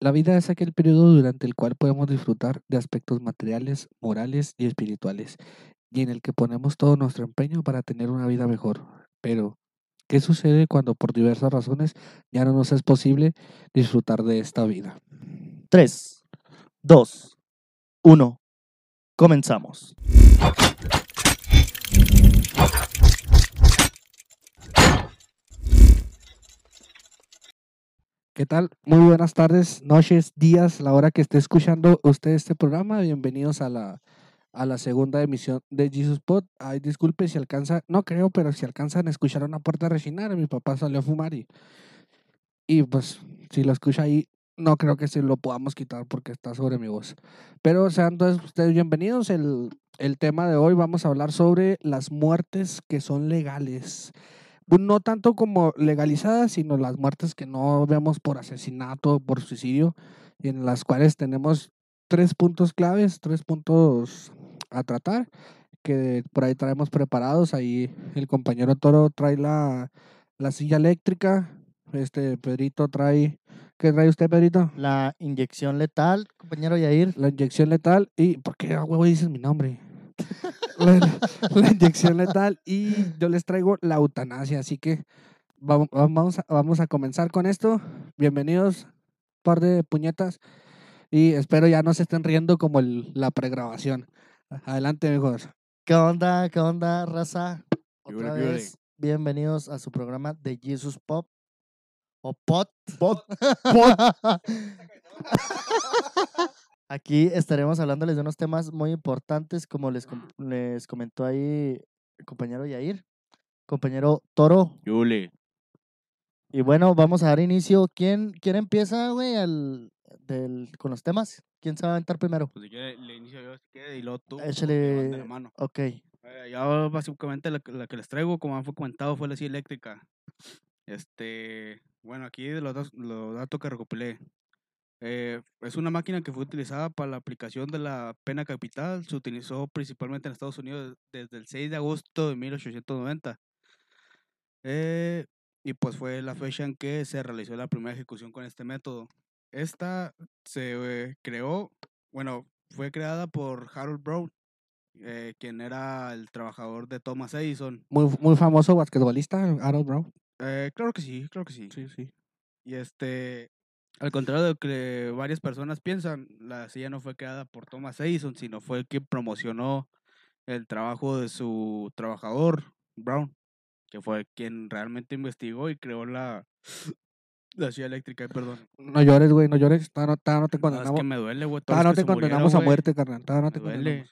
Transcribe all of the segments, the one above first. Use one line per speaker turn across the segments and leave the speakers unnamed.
La vida es aquel periodo durante el cual podemos disfrutar de aspectos materiales, morales y espirituales, y en el que ponemos todo nuestro empeño para tener una vida mejor. Pero, ¿qué sucede cuando por diversas razones ya no nos es posible disfrutar de esta vida?
3, 2, 1. Comenzamos.
¿Qué tal? Muy buenas tardes, noches, días, la hora que esté escuchando usted este programa. Bienvenidos a la, a la segunda emisión de Jesus Pod. Ay, disculpe si alcanza, no creo, pero si alcanzan a escuchar una puerta rechinar, mi papá salió a fumar y, y pues si lo escucha ahí, no creo que se lo podamos quitar porque está sobre mi voz. Pero sean todos ustedes bienvenidos. El, el tema de hoy vamos a hablar sobre las muertes que son legales no tanto como legalizadas, sino las muertes que no vemos por asesinato, por suicidio, y en las cuales tenemos tres puntos claves, tres puntos a tratar, que por ahí traemos preparados. Ahí el compañero Toro trae la, la silla eléctrica, este Pedrito trae... ¿Qué trae usted, Pedrito?
La inyección letal, compañero Yair.
La inyección letal. ¿Y por qué, huevo, dices mi nombre? la, inyección letal y yo les traigo la eutanasia. Así que vamos, vamos, a, vamos a comenzar con esto. Bienvenidos, par de puñetas. Y espero ya no se estén riendo como el, la pregrabación. Adelante, mejor.
¿Qué onda? ¿Qué onda, raza? Otra vez, bienvenidos a su programa de Jesus Pop. O Pot.
Pot. Pot.
Aquí estaremos hablándoles de unos temas muy importantes, como les, les comentó ahí el compañero Yair, compañero Toro.
Yule.
Y bueno, vamos a dar inicio. ¿Quién, quién empieza, güey, al, del, con los temas? ¿Quién se va a aventar primero?
Pues yo le inicio yo, si quiere, y luego tú.
Échale.
La mano.
Ok.
Eh, yo básicamente la, la, que les traigo, como fue comentado, fue la silla eléctrica. Este, bueno, aquí de los, los datos que recopilé. Eh, es una máquina que fue utilizada para la aplicación de la pena capital. Se utilizó principalmente en Estados Unidos desde el 6 de agosto de 1890. Eh, y pues fue la fecha en que se realizó la primera ejecución con este método. Esta se eh, creó, bueno, fue creada por Harold Brown, eh, quien era el trabajador de Thomas Edison.
Muy, muy famoso basquetbolista, Harold Brown.
Eh, claro que sí, claro que sí.
Sí, sí.
Y este, al contrario de lo que varias personas piensan, la silla no fue creada por Thomas Edison, sino fue quien promocionó el trabajo de su trabajador, Brown, que fue quien realmente investigó y creó la, la silla eléctrica, perdón.
No llores, güey, no llores, todavía no, no te condenamos.
No, es que me duele, güey.
no te condenamos a muerte, carnal, todavía no te duele.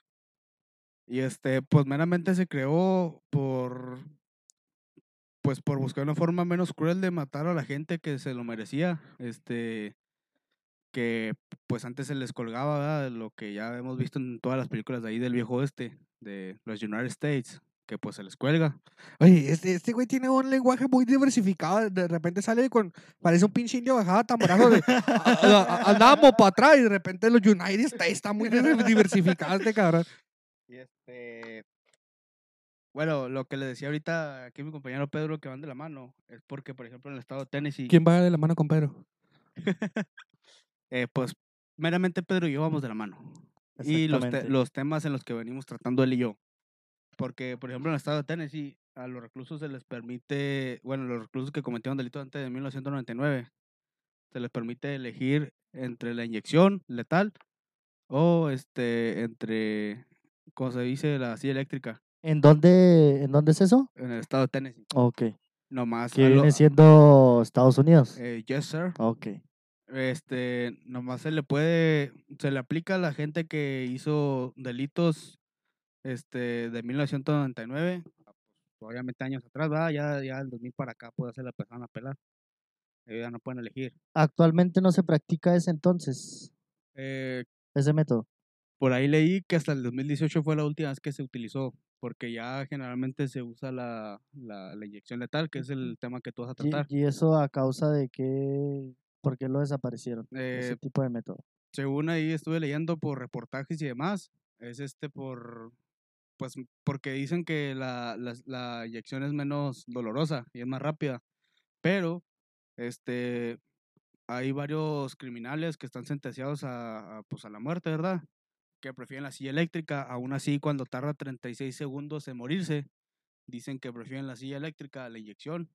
Y este, pues meramente se creó por pues por buscar una forma menos cruel de matar a la gente que se lo merecía, este, que pues antes se les colgaba, ¿verdad? Lo que ya hemos visto en todas las películas de ahí del viejo oeste, de los United States, que pues se les cuelga.
Oye, este, este güey tiene un lenguaje muy diversificado, de repente sale con, parece un pinche indio bajada tamborazo de, andábamos para atrás y de repente los United States está muy diversificado este cabrón.
Y este, bueno, lo que le decía ahorita aquí mi compañero Pedro que van de la mano es porque, por ejemplo, en el estado de Tennessee.
¿Quién va de la mano con Pedro?
eh, pues meramente Pedro y yo vamos de la mano. Y los, los temas en los que venimos tratando él y yo. Porque, por ejemplo, en el estado de Tennessee, a los reclusos se les permite, bueno, los reclusos que cometieron delito antes de 1999, se les permite elegir entre la inyección letal o este entre, ¿cómo se dice? La silla eléctrica.
¿En dónde, ¿En dónde es eso?
En el estado de Tennessee.
Ok.
Nomás.
¿Que viene siendo Estados Unidos?
Eh, yes, sir.
Ok.
Este, nomás se le puede, se le aplica a la gente que hizo delitos, este, de 1999, obviamente años atrás, va, ya, ya el 2000 para acá puede hacer la persona apelar. Ellos ya no pueden elegir.
Actualmente no se practica ese entonces.
Eh,
ese método.
Por ahí leí que hasta el 2018 fue la última vez que se utilizó porque ya generalmente se usa la, la, inyección letal, que es el tema que tú vas a tratar.
¿Y, eso a causa de qué? ¿Por qué lo desaparecieron? ese eh, tipo de método.
Según ahí estuve leyendo por reportajes y demás, es este por, pues porque dicen que la, la, la inyección es menos dolorosa y es más rápida, pero este hay varios criminales que están sentenciados a, a, pues, a la muerte, ¿verdad? Que prefieren la silla eléctrica, aún así cuando tarda 36 segundos en morirse, dicen que prefieren la silla eléctrica a la inyección,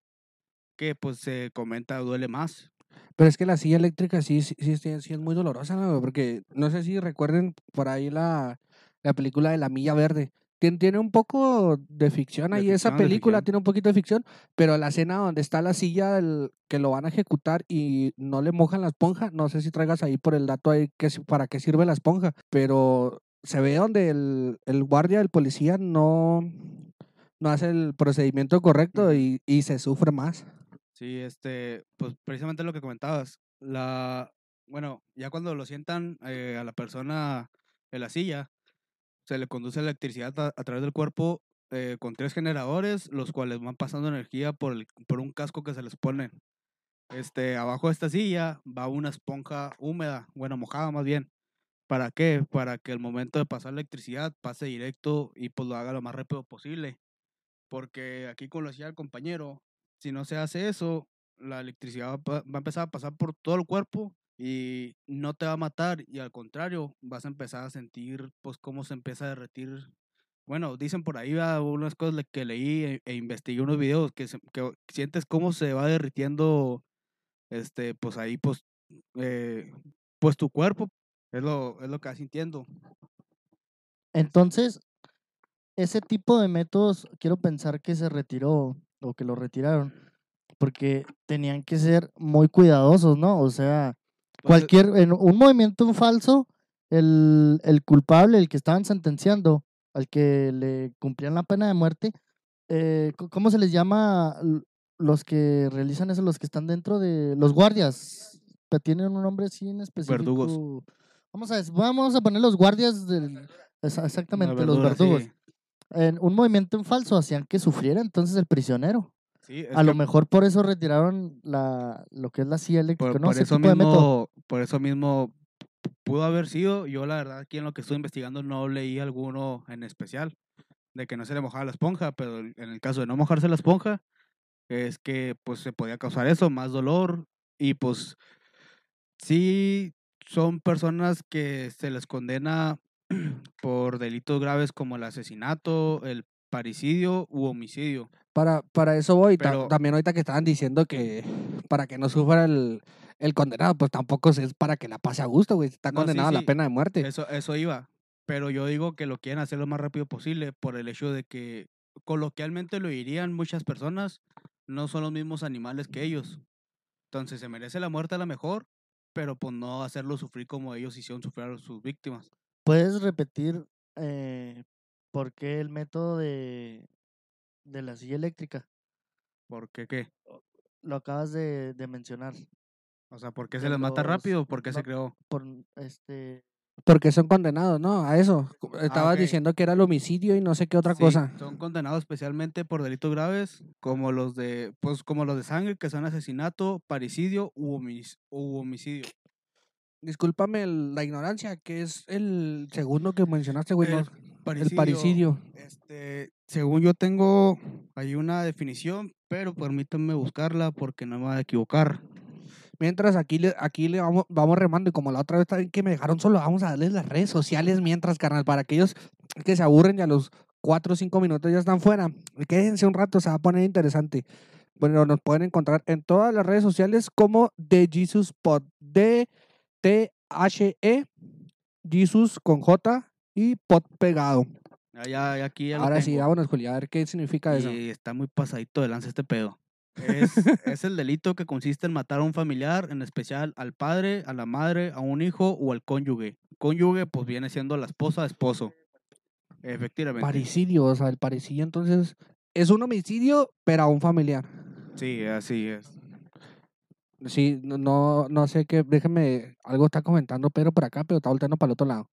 que pues se comenta duele más.
Pero es que la silla eléctrica sí, sí, es muy dolorosa, ¿no? Porque no sé si recuerden por ahí la, la película de La Milla Verde. Tien- Tiene un poco de ficción
De
ahí, esa
ficción,
película tiene un poquito de ficción, pero la escena donde está la silla del, que lo van a ejecutar y no le mojan la esponja, no sé si traigas ahí por el dato ahí que, para qué sirve la esponja, pero se ve donde el, el guardia, el policía no, no hace el procedimiento correcto y, y se sufre más.
Sí, este, pues precisamente lo que comentabas, la, bueno, ya cuando lo sientan eh, a la persona en la silla, se le conduce electricidad a, través del cuerpo eh, con tres generadores, los cuales van pasando energía por, el, por un casco que se les pone. Este, abajo de esta silla va una esponja húmeda, bueno, mojada más bien. ¿Para qué? Para que el momento de pasar electricidad pase directo y pues lo haga lo más rápido posible. Porque aquí, como lo decía el compañero, si no se hace eso, la electricidad va a empezar a pasar por todo el cuerpo y no te va a matar y al contrario, vas a empezar a sentir pues cómo se empieza a derretir. Bueno, dicen por ahí va, unas cosas que leí e, e investigué unos videos que, se- sientes cómo se va derritiendo este pues ahí pues eh, pues tu cuerpo es lo es lo que vas sintiendo.
Entonces, ese tipo de métodos, quiero pensar que se retiró o que lo retiraron, porque tenían que ser muy cuidadosos, ¿no? O sea, cualquier, en un movimiento falso, el, el culpable, el que estaban sentenciando, al que le cumplían la pena de muerte, eh, ¿cómo se les llama los que realizan eso, los que están dentro de los guardias? Tienen un nombre así en específico.
Verdugos.
Vamos a, vamos a poner los guardias del, exactamente, los
sí.
verdugos. En un movimiento en falso hacían que sufriera entonces el prisionero.
Sí,
A lo mejor por eso retiraron la, lo que es la silla eléctrica,
por,
¿no?
por
Ese
eso
tipo de método.
mismo, por eso mismo pudo haber sido. Yo la verdad aquí en lo que estuve investigando no leí alguno en especial de que no se le mojaba la esponja, pero en el caso de no mojarse la esponja es que pues se podía causar eso, más dolor y pues sí son personas que se les condena por delitos graves como el asesinato, el parricidio u homicidio.
Para, para eso voy.
Pero-
también ahorita que estaban diciendo que para que no sufra el, el condenado, pues tampoco es para que la pase a gusto, güey. Está
No, sí,
condenado a la
sí,
pena de muerte.
Eso, eso iba. Pero yo digo que lo quieren hacer lo más rápido posible por el hecho de que coloquialmente lo dirían muchas personas, no son los mismos animales que ellos. Entonces se merece la muerte a la mejor, pero pues no hacerlo sufrir como ellos hicieron sufrir a sus víctimas.
¿Puedes repetir eh, por qué el método de, de la silla eléctrica?
¿Por qué qué?
Lo acabas de, de mencionar.
O sea, ¿por qué se les mata rápido? ¿Por qué se creó?
Por este
Porque son condenados, ¿no? A eso. Estabas
Ah, ok.
diciendo que era el homicidio y no sé qué otra
Sí,
cosa.
Son condenados especialmente por delitos graves, como los de, pues, como los de sangre, que son asesinato, parricidio u, homic- u homicidio.
Discúlpame el- la ignorancia, que es el segundo que mencionaste, güey.
El
no, el parricidio.
Este, según yo tengo hay una definición, pero permítanme buscarla porque no me voy a equivocar.
Mientras aquí le, aquí le vamos, vamos remando y como la otra vez también que me dejaron solo, vamos a darles las redes sociales mientras, carnal, para aquellos que se aburren y a los cuatro o cinco minutos ya están fuera. Quédense un rato, se va a poner interesante. Bueno, nos pueden encontrar en todas las redes sociales como The Jesus Pod, D T H E Jesus con J y Pod pegado.
Ya, ya, aquí ya
Ahora sí, vámonos, Juli, a ver qué significa eso.
Y está muy pasadito de lanza este pedo. Es, es el delito que consiste en matar a un familiar, en especial al padre, a la madre, a un hijo o al cónyuge. Cónyuge, pues viene siendo la esposa, esposo. Efectivamente.
Paricidio, o sea, el paricidio entonces es un homicidio, pero a un familiar.
Sí, así es.
Sí, no, no, no sé qué, déjeme, algo está comentando Pedro por acá, pero está volteando para el otro lado.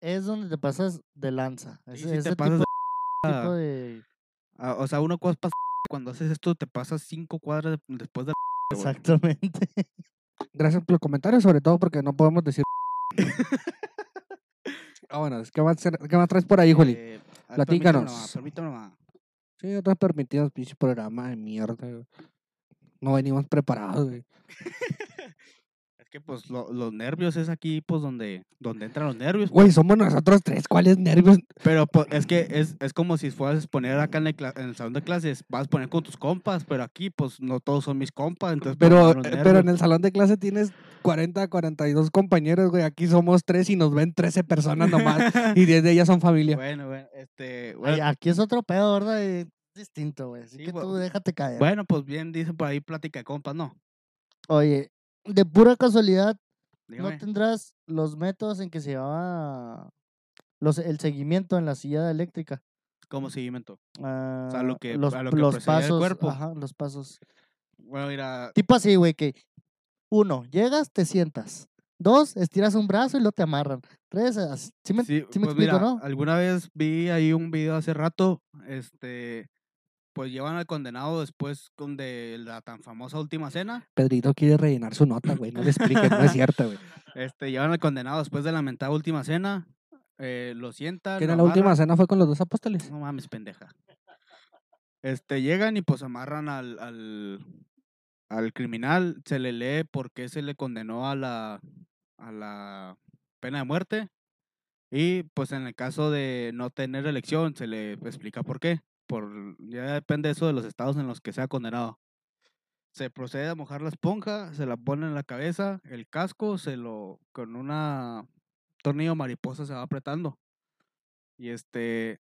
Es donde te pasas de lanza.
Sí,
Ese,
sí te
ese
pasas
tipo,
de
tipo de
Ah, O sea, uno cosa cuando haces esto te pasas cinco cuadras de- después de
exactamente.
Gracias por los comentarios, sobre todo porque no podemos decir. ah, bueno, ¿qué más, qué más traes por ahí, Juli?
Eh,
Platícanos.
Nomás.
Sí, otros permitidos, pinche programa de mierda. No venimos preparados, güey.
Es que pues lo- los nervios es aquí pues donde, donde entran los nervios.
Güey, somos nosotros tres. ¿Cuáles nervios?
Pero pues, es que es, es como si fueras a exponer acá en el, en el salón de clases, vas a exponer con tus compas, pero aquí pues no todos son mis compas, entonces pues,
Pero, eh, pero en el salón de clase tienes 40, 42 compañeros, güey. Aquí somos tres y nos ven 13 personas nomás. y 10 de ellas son familia.
Bueno, bueno, este,
Ay,
bueno,
aquí es otro pedo, ¿verdad? Distinto, güey. Así
Sí,
que tú déjate caer.
bueno, pues bien dicen por ahí plática de compas, ¿no?
Oye, de pura casualidad,
Dígame.
¿no tendrás los métodos en que se llevaba los, el seguimiento en la silla eléctrica?
como seguimiento.
Ah,
lo que-
los,
a lo que
los
el
pasos,
cuerpo.
ajá, los pasos.
Bueno, mira,
Tipo así, güey, que uno, llegas, te sientas. Dos, estiras un brazo y lo te amarran. Tres, ¿sí me,
sí,
sí me
pues
explico,
mira,
no?
alguna vez vi ahí un video hace rato, este, pues llevan al condenado después con de la tan famosa última cena,
Pedrito quiere rellenar su nota, güey. No le expliques, no es cierto, güey.
este, llevan al condenado después de la mentada última cena, eh, lo sientan,
Que en la última cena fue con los dos apóstoles.
No mames, pendeja. Este, llegan y pues amarran al, al, al criminal, se le lee por qué se le condenó a la, a la pena de muerte. Y pues en el caso de no tener elección, se le explica por qué. Por, ya depende eso de los estados en los que sea condenado. Se procede a mojar la esponja, se la pone en la cabeza, el casco, se lo, con una tornillo mariposa se va apretando. Y este,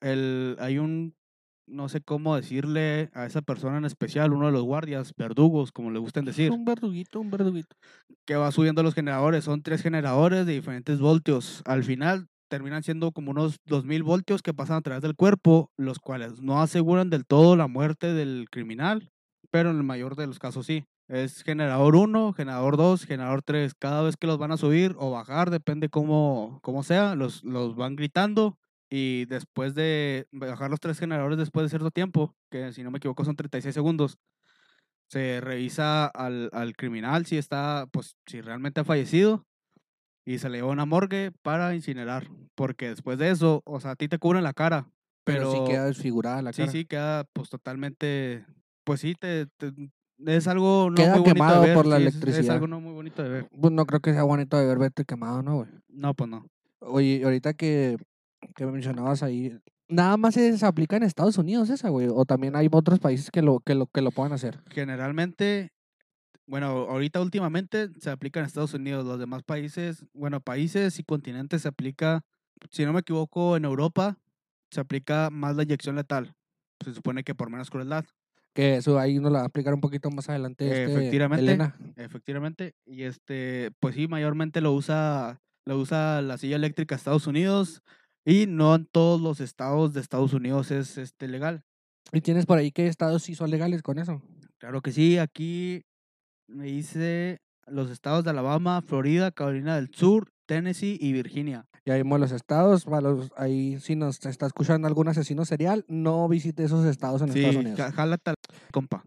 el, hay un, no sé cómo decirle a esa persona en especial, uno de los guardias, verdugos, como le gustan decir,
Un verduguito, un verduguito.
que va subiendo los generadores. Son tres generadores de diferentes voltios. Al final terminan siendo como unos 2000 voltios que pasan a través del cuerpo, los cuales no aseguran del todo la muerte del criminal, pero en el mayor de los casos sí. Es generador 1, generador 2, generador 3. Cada vez que los van a subir o bajar, depende cómo, cómo sea, los, los van gritando. Y después de bajar los tres generadores después de cierto tiempo, que si no me equivoco son 36 segundos, se revisa al, al criminal si está, pues, si realmente ha fallecido y se le lleva a una morgue para incinerar. Porque después de eso, o sea, a ti te cubren la cara,
Pero,
pero,
sí queda desfigurada la
sí,
cara.
sí, queda pues totalmente, pues sí, te, te- es algo no
Queda
muy bonito
quemado
de ver.
por la
sí, es- Es,
electricidad.
algo no muy bonito de ver.
Pues no creo que sea bonito de ver verte quemado, ¿no, güey?
No, pues no.
Oye, ahorita que, que mencionabas ahí, nada más se se aplica en Estados Unidos esa, güey. O también hay otros países que lo, que lo, que lo puedan hacer.
Generalmente, bueno, ahorita últimamente se aplica en Estados Unidos. Los demás países, bueno, países y continentes se aplica, si no me equivoco, en Europa se aplica más la inyección letal. Se supone que por menos crueldad.
Que eso ahí nos la va a explicar un poquito más adelante. Este,
Efectivamente.
Elena.
Efectivamente. Y este, pues sí, mayormente lo usa, lo usa la silla eléctrica de Estados Unidos. Y no en todos los estados de Estados Unidos es este legal.
¿Y tienes por ahí qué estados sí son legales con eso?
Claro que sí, aquí me dice los estados de Alabama, Florida, Carolina del Sur, Tennessee y Virginia.
Ya vimos los estados, para los, ahí si nos está escuchando algún asesino serial, no visite esos estados en Estados Unidos.
jálate, compa.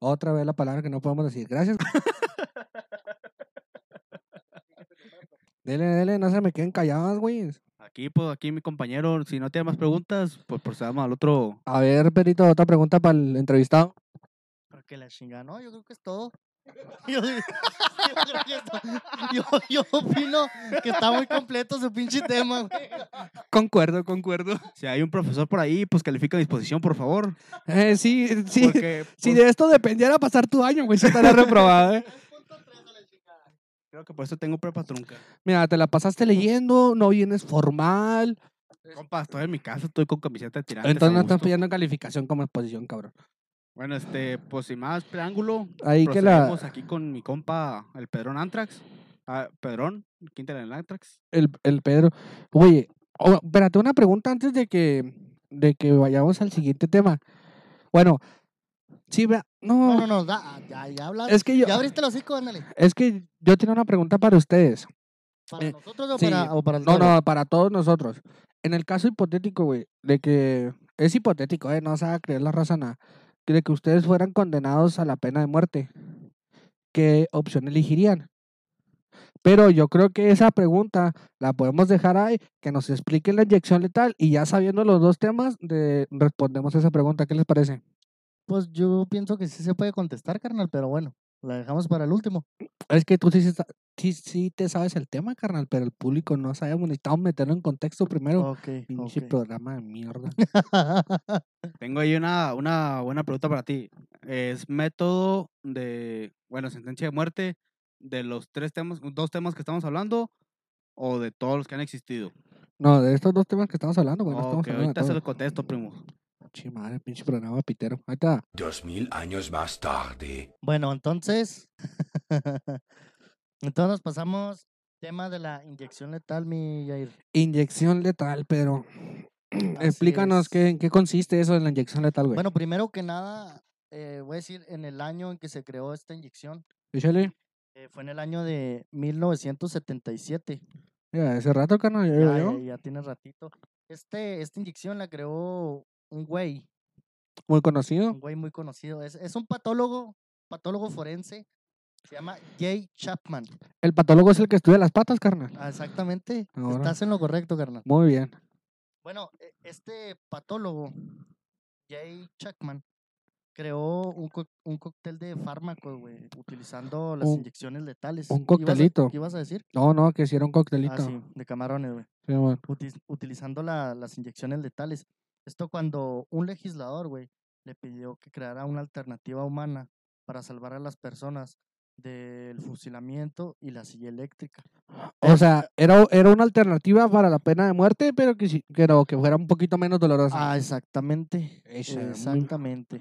Otra vez la palabra que no podemos decir. Gracias. dele, dele, no se me queden calladas, güey.
Aquí, pues, aquí mi compañero, si no tiene más preguntas, pues procedamos al otro.
A ver, Perito, otra pregunta para el entrevistado.
Porque la chingada, no, yo creo que es todo. Yo, yo creo que es todo. Yo- opino que está muy completo su pinche tema, güey.
Concuerdo, concuerdo.
Si hay un profesor por ahí, pues califica a disposición, por favor.
Eh, sí, sí.
Porque
Si
pues,
de esto dependiera pasar tu año, güey, si estará reprobado, ¿eh?
creo que por eso tengo prepa trunca.
Mira, te la pasaste leyendo, no vienes formal.
Compa, estoy en mi casa, estoy con camiseta de
Entonces no estás
gusto.
pidiendo calificación como exposición, cabrón.
Bueno, este, pues sin más preámbulo,
Ahí que la,
aquí con mi compa, el Pedrón Antrax. Ah, Pedrón, Quinta del Antrax.
el, el Pedro. Oye, oh, espérate, una pregunta antes de que, de que vayamos al siguiente tema. Bueno, sí, vea-
No,
no,
no, no, da- ya, ya hablas.
es que yo,
Ya abriste el hocico, ándale.
es que yo tengo una pregunta para ustedes.
¿Para
Eh,
nosotros o,
sí.
para, o para el
No, no, para todos nosotros. En el caso hipotético, güey, de que es hipotético, eh, no se va a creer la raza nada, de que ustedes fueran condenados a la pena de muerte, ¿qué opción elegirían? Pero yo creo que esa pregunta la podemos dejar ahí, que nos expliquen la inyección letal y ya sabiendo los dos temas, de, respondemos esa pregunta. ¿Qué les parece?
Pues yo pienso que sí se puede contestar, carnal, pero bueno. La dejamos para el último.
Es que tú sí, sí, sí te sabes el tema, carnal, pero el público no sabemos. Necesitamos meterlo en contexto primero.
Ok,
Pinche
ok.
programa de mierda.
Tengo ahí una, una buena pregunta para ti. Es método de, bueno, sentencia de muerte de los tres temas, dos temas que estamos hablando o de todos los que han existido.
No, de estos dos temas que estamos hablando, güey, no estamos
Ok,
hablando de
ahorita se los contesto, primo.
Pinche madre, pinche programa pitero. Ahí está.
Dos mil años más tarde.
Bueno, entonces. entonces nos pasamos. Tema de la inyección letal, mi Jair.
Inyección letal, pero explícanos qué, en qué consiste eso de la inyección letal, güey.
Bueno, primero que nada, eh, voy a decir en el año en que se creó esta inyección.
Échale.
eh, fue en el año de 1977.
Mira, ese rato, carnal, ya,
Ya,
ya,
ya, ya tiene ratito. Este, esta inyección la creó un güey,
Muy conocido.
un güey muy conocido. Es, es un patólogo, patólogo forense. Se llama Jay Chapman.
El patólogo es el que estudia las patas, carnal.
Ah, exactamente.
Ahora.
Estás en lo correcto, carnal.
Muy bien.
Bueno, e- este patólogo, Jay Chapman, creó un, co- un cóctel de fármacos, güey, utilizando las
Un-
inyecciones letales.
un
¿Ibas a-
coctelito.
¿Qué ibas a decir?
No, no, que si era un coctelito.
Ah, sí, de camarones, güey.
Sí, bueno.
utilizando la- las inyecciones letales. Esto cuando un legislador, güey, le pidió que creara una alternativa humana para salvar a las personas del fusilamiento y la silla eléctrica.
O sea, era, era una alternativa para la pena de muerte, pero que, sí- pero que fuera un poquito menos dolorosa.
Ah, exactamente.
Esa, muy-
Exactamente.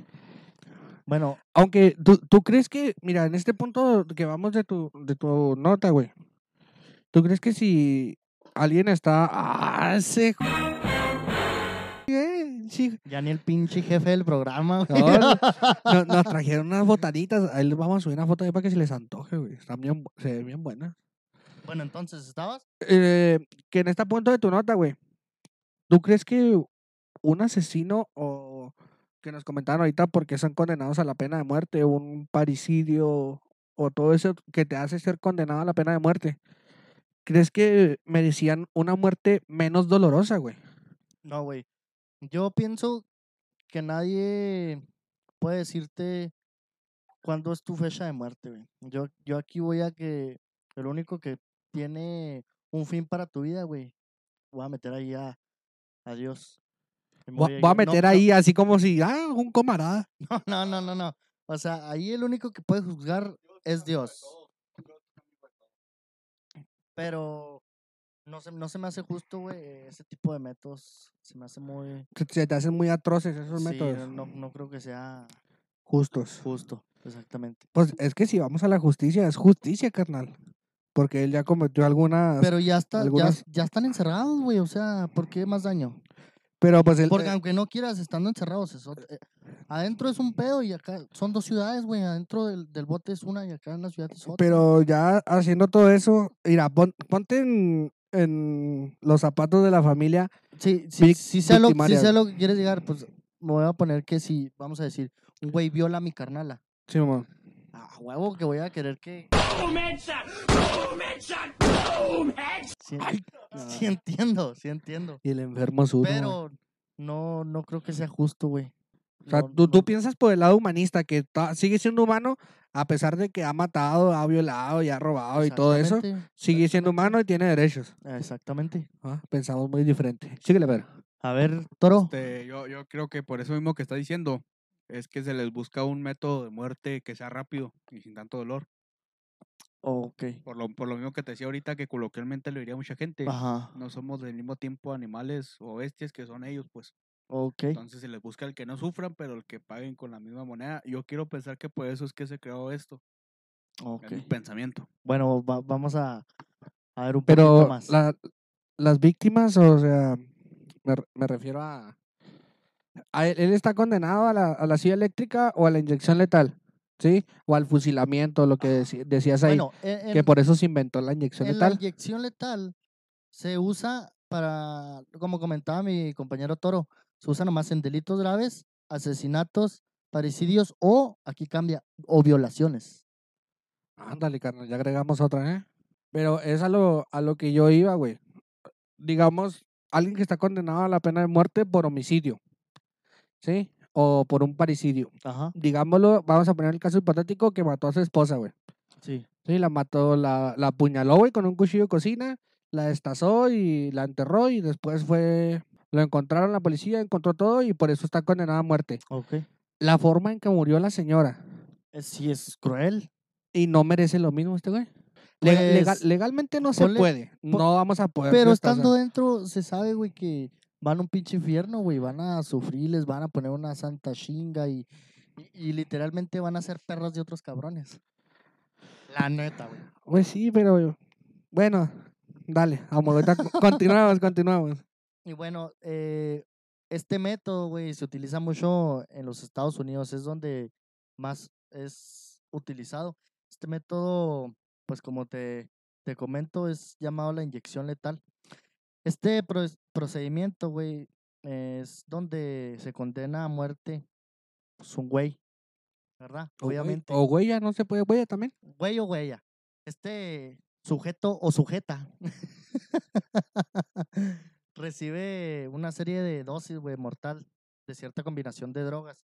Bueno,
Aunque, ¿tú, ¿tú crees que, mira, en este punto que vamos de tu, de tu nota, güey, ¿tú crees que si alguien está... Ah, ese... Sí.
ya ni el pinche jefe del programa, güey.
No, no- nos trajeron unas botanitas. Ahí les vamos a subir una foto ahí para que se les antoje, güey. Están bien, se ven bien buenas.
Bueno, entonces, ¿estabas?
Eh, que en este punto de tu nota, güey, ¿tú crees que un asesino o que nos comentaron ahorita porque son condenados a la pena de muerte, un parricidio o todo eso que te hace ser condenado a la pena de muerte, crees que merecían una muerte menos dolorosa, güey?
No, güey. Yo pienso que nadie puede decirte cuándo es tu fecha de muerte, güey. Yo, yo aquí voy a que el único que tiene un fin para tu vida, güey, voy a meter ahí a, a Dios.
Voy a,
no,
meter
no,
ahí así como si, ah, un camarada.
No, no, no, no. O sea, ahí el único que puede juzgar es Dios. Pero no se, no se me hace justo, güey, ese tipo de métodos. Se me hace muy...
Se, te hacen muy atroces esos
Sí,
métodos
no, no creo que sea
justos.
justo, exactamente.
Pues es que si vamos a la justicia, es justicia, carnal. Porque él ya cometió algunas...
Pero ya, está, ya,
algunas-
ya están encerrados, güey. O sea, ¿por qué más daño?
pero pues él...
Porque
eh,
aunque no quieras, estando encerrados, eh, adentro es un pedo y acá son dos ciudades, güey. Adentro del, del bote es una y acá en la ciudad es otra.
Pero ya haciendo todo eso, mira, pon- ponte en, en los zapatos de la familia.
Sí, sí, sí sé, lo, sí sé lo que quieres llegar, pues me voy a poner que si, vamos a decir, un güey viola a mi carnala.
Sí, mamá.
A huevo que voy a querer que... Sí, sí entiendo, sí entiendo.
Y el enfermo güey.
Pero no, no creo que sea justo, güey.
O sea,
No,
tú, tú piensas por el lado humanista, que sigue siendo humano, a pesar de que ha matado, ha violado y ha robado y todo eso, sigue siendo humano y tiene derechos.
Exactamente.
Ah, Pensamos muy diferente. Síguele, ver.
A ver, Toro.
Este, yo, yo creo que por eso mismo que está diciendo, es que se les busca un método de muerte que sea rápido y sin tanto dolor.
Ok.
Por lo, por lo mismo que te decía ahorita, que coloquialmente lo diría mucha gente.
Ajá.
No somos del mismo tiempo animales o bestias que son ellos, pues.
Ok.
Entonces se les busca el que no sufran, pero el que paguen con la misma moneda. Yo quiero pensar que por eso es que se creó esto.
Ok.
Es mi pensamiento.
Bueno, va- vamos a, a ver un poquito
Pero
más.
la- las víctimas, o sea, me, re- me refiero a, a él, él está condenado a la, a la silla eléctrica o a la inyección letal, ¿sí? O al fusilamiento, lo que deci- decías ahí,
Bueno, en,
que por eso se inventó la inyección
en la
letal.
inyección letal se usa para, como comentaba mi compañero Toro, se usa nomás en delitos graves, asesinatos, parricidios o, aquí cambia, o violaciones.
Ándale, carnal, ya agregamos otra, ¿eh? Pero es a lo, a lo que yo iba, güey. Digamos, alguien que está condenado a la pena de muerte por homicidio, ¿sí? o por un parricidio.
Ajá,
Digámoslo, vamos a poner el caso hipotético que mató a su esposa, güey.
sí.
Sí, la mató, la, la apuñaló, güey, con un cuchillo de cocina, la destazó y la enterró y después fue, lo encontraron la policía, encontró todo y por eso está condenada a muerte.
Ok.
La forma en que murió la señora
Es- sí, es cruel.
y no merece lo mismo este güey. Lega- legal-
Pues,
legalmente no se puede, no vamos a poder.
Pero estando dentro, se sabe, güey, que van a un pinche infierno, güey. Van a sufrir, les van a poner una santa chinga y, y, y literalmente van a ser perros de otros cabrones. La neta, güey.
Pues sí, pero bueno, dale, vamos, ahorita co- continuamos, continuamos.
Y bueno, eh, este método, güey, se utiliza mucho en los Estados Unidos, es donde más es utilizado. Este método, pues como te, te comento, es llamado la inyección letal. Este proce- procedimiento, güey, es donde se condena a muerte pues, un güey, ¿verdad?
O güey-
Obviamente.
O ya no se puede, güey, también.
Güey o güeya. Este sujeto o sujeta recibe una serie de dosis, güey, mortal de cierta combinación de drogas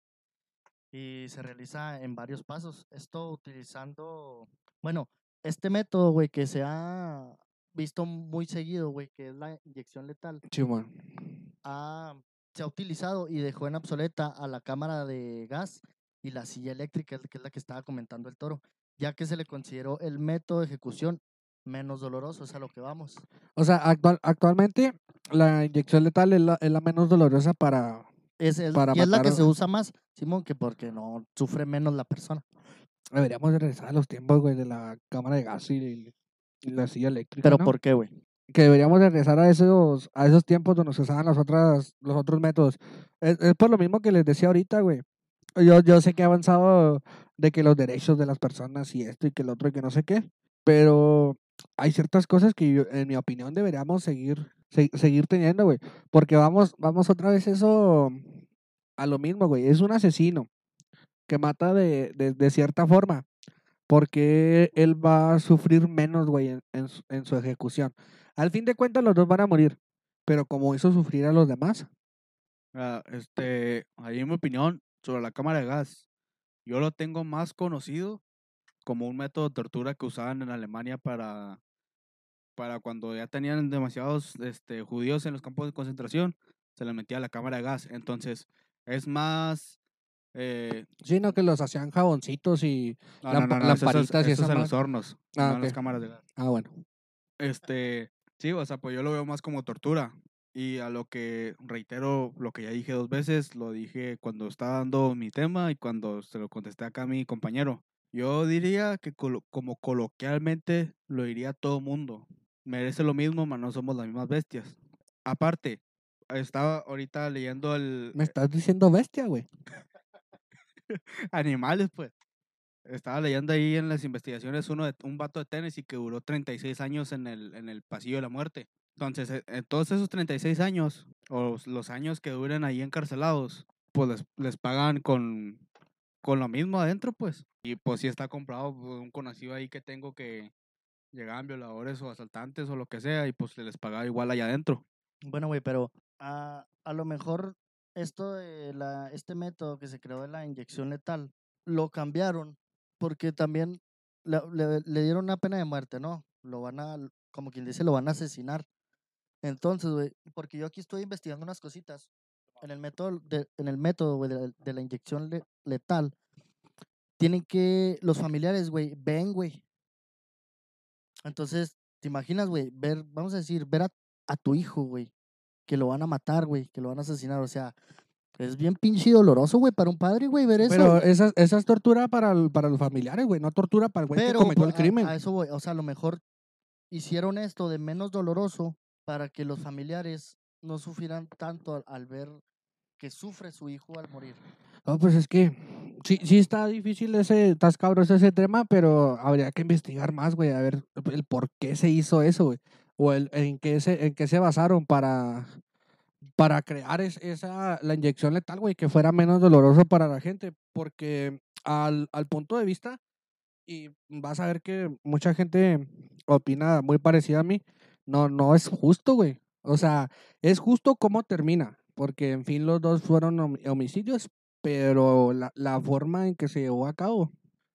y se realiza en varios pasos. Esto utilizando, bueno, este método, güey, que se ha visto muy seguido, güey, que es la inyección letal,
Chimón.
ha- se ha utilizado y dejó en obsoleta a la cámara de gas y la silla eléctrica, que es la que estaba comentando el toro, ya que se le consideró el método de ejecución menos doloroso, es a lo que vamos.
O sea, actual, actualmente la inyección letal es la, es la menos dolorosa para...
Es,
Para
y es la que se usa más, Simón, que porque no sufre menos la persona.
Deberíamos de regresar a los tiempos, güey, de la cámara de gas y, y la silla eléctrica,
Pero
¿no?
¿por qué, güey?
Que deberíamos de regresar a esos, a esos tiempos donde se usaban las otras, los otros métodos. Es, es por lo mismo que les decía ahorita, güey. Yo, yo sé que ha avanzado de que los derechos de las personas y esto y que el otro y que no sé qué, pero hay ciertas cosas que yo- en mi opinión deberíamos seguir se- seguir teniendo, güey, porque vamos vamos otra vez eso a lo mismo, güey, es un asesino que mata de, de, cierta forma, porque él va a sufrir menos, güey, en, en en su ejecución. Al fin de cuentas los dos van a morir, pero como hizo sufrir a los demás,
Ah, este, ahí en mi opinión sobre la cámara de gas, yo lo tengo más conocido como un método de tortura que usaban en Alemania para, para cuando ya tenían demasiados este, judíos en los campos de concentración, se les metía la cámara de gas. Entonces, es más... Eh,
sino que los hacían jaboncitos y...
no, no, no, no,
lamparitas y
eso es
esa
en los hornos,
Ah,
no en las cámaras de gas.
Ah, bueno.
Este, sí, o sea, pues yo lo veo más como tortura. Y a lo que reitero lo que ya dije dos veces, lo dije cuando estaba dando mi tema y cuando se lo contesté acá a mi compañero. Yo diría que colo- como coloquialmente lo diría todo mundo. Merece lo mismo, mas no somos las mismas bestias. Aparte, estaba ahorita leyendo el
Me estás diciendo bestia, güey.
animales, pues. Estaba leyendo ahí en las investigaciones uno de un vato de Tennessee que duró 36 años en el, en el pasillo de la muerte. Entonces, eh, en todos esos 36 años, o los años que duren ahí encarcelados, pues les, les pagan con, con lo mismo adentro, pues. Y pues si está comprado por un conocido ahí que tengo que llegaban violadores o asaltantes o lo que sea, y pues se les pagaba igual allá adentro.
Bueno, güey, pero a, a lo mejor esto de la, este método que se creó de la inyección letal, lo cambiaron porque también le, le- le dieron una pena de muerte, ¿no? Lo van a, como quien dice, lo van a asesinar. Entonces, güey, porque yo aquí estoy investigando unas cositas en el método, de, en el método, güey, de, de la inyección le- letal, tienen que, los familiares, güey, ven, güey. Entonces, ¿te imaginas, güey? Ver, vamos a decir, ver a, a tu hijo, güey, que lo van a matar, güey, que lo van a asesinar, o sea, es bien pinche doloroso, güey, para un padre, güey, ver eso.
Pero esa, esa es tortura para, el- para los familiares, güey, no tortura para el güey que cometió el
a-
crimen.
A, eso voy, o sea, a lo mejor hicieron esto de menos doloroso para que los familiares no sufrieran tanto al, al ver que sufre su hijo al morir.
No, pues es que sí, sí está difícil ese, está cabroso ese tema, pero habría que investigar más, güey, a ver el por qué se hizo eso, güey. O el, en qué se, en qué se basaron para, para crear es- esa, la inyección letal, güey, que fuera menos doloroso para la gente. Porque al, al punto de vista, y vas a ver que mucha gente opina muy parecida a mí, no, no es justo, güey. O sea, es justo cómo termina, porque en fin los dos fueron homi- homicidios, pero la, la forma en que se llevó a cabo,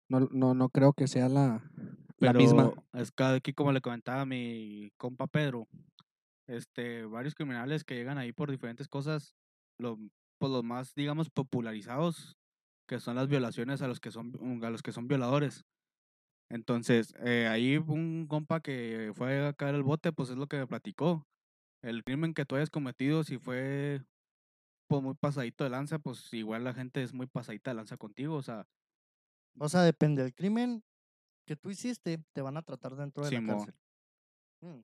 no, no, no creo que sea la, la
Pero
misma.
es que aquí, como le comentaba mi compa Pedro, este, varios criminales que llegan ahí por diferentes cosas, lo, pues los más, digamos, popularizados, que son las violaciones a los que son, a los que son violadores. Entonces, eh, ahí un compa que fue a caer el bote, pues es lo que me platicó. El crimen que tú hayas cometido, si fue pues, muy pasadito de lanza, pues igual la gente es muy pasadita de lanza contigo. O sea,
O sea, depende del crimen que tú hiciste, te van a tratar dentro de la cárcel. Mm,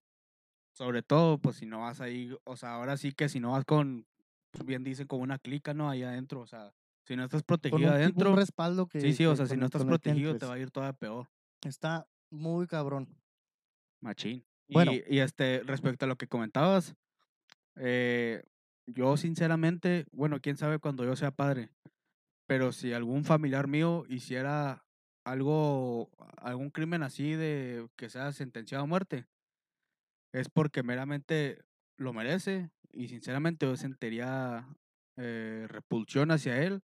sobre todo, pues si no vas ahí, o sea, ahora sí que si no vas con, pues, bien dicen, con una clica, ¿no? Ahí adentro, o sea, si no estás
Con
protegido
un, tipo- un
adentro,
respaldo que.
sí, sí, o sea, si
con
no estás
con
protegido te va a ir todavía peor,
Está muy cabrón.
machín.
Bueno.
Y, y, este, respecto a lo que comentabas, eh, yo sinceramente, bueno, quién sabe cuando yo sea padre, pero si algún familiar mío hiciera algo, algún crimen así de que sea sentenciado a muerte, es porque meramente lo merece y sinceramente yo sentiría eh, repulsión hacia él.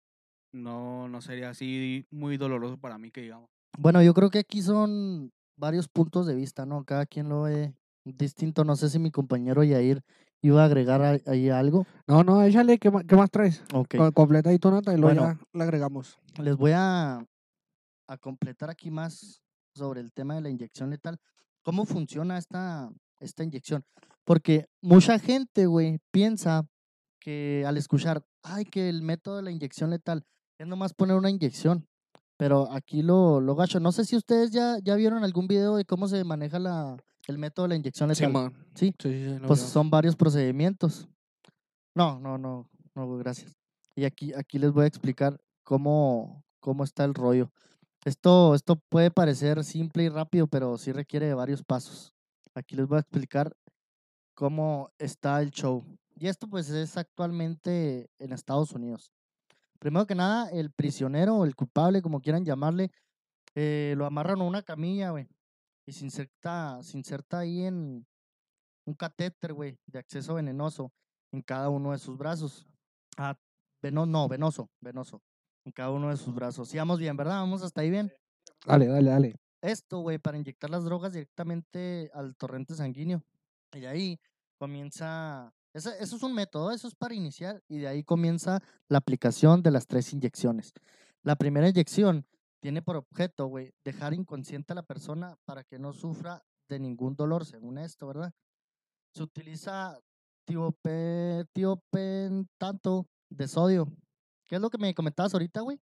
No, no sería así muy doloroso para mí que digamos.
Bueno, yo creo que aquí son varios puntos de vista, ¿no? Cada quien lo ve distinto. No sé si mi compañero Yair iba a agregar ahí algo.
No, no, échale, ¿qué, ma- qué más traes?
Ok.
Co- Completa ahí tu nota y luego
Bueno.
ya le agregamos.
Les voy a, a completar aquí más sobre el tema de la inyección letal. ¿Cómo funciona esta, esta inyección? Porque mucha gente, güey, piensa que al escuchar, ay, que el método de la inyección letal es nomás poner una inyección. Pero aquí lo, lo gacho. No sé si ustedes ya, ya vieron algún video de cómo se maneja la, el método de la inyección letal. Sí,
Sí, sí, sí,
pues son varios procedimientos. No, no, no, no, gracias. Y aquí, aquí les voy a explicar cómo, cómo está el rollo. Esto, esto puede parecer simple y rápido, pero sí requiere de varios pasos. Aquí les voy a explicar cómo está el show. Y esto pues es actualmente en Estados Unidos. Primero que nada, el prisionero o el culpable, como quieran llamarle, eh, lo amarran a una camilla, güey. Y se inserta, se inserta ahí en un catéter, güey, de acceso venenoso en cada uno de sus brazos. Ah, veno, no, venoso, venoso. En cada uno de sus brazos. Sí, vamos bien, ¿verdad? Vamos hasta ahí bien.
Dale, dale, dale.
Esto, güey, para inyectar las drogas directamente al torrente sanguíneo. Y de ahí comienza. Eso, eso es un método, eso es para iniciar. Y de ahí comienza la aplicación de las tres inyecciones. La primera inyección tiene por objeto, güey, dejar inconsciente a la persona para que no sufra de ningún dolor, según esto, ¿verdad? Se utiliza tiope, tiopentanto de sodio. ¿Qué es lo que me comentabas ahorita, güey?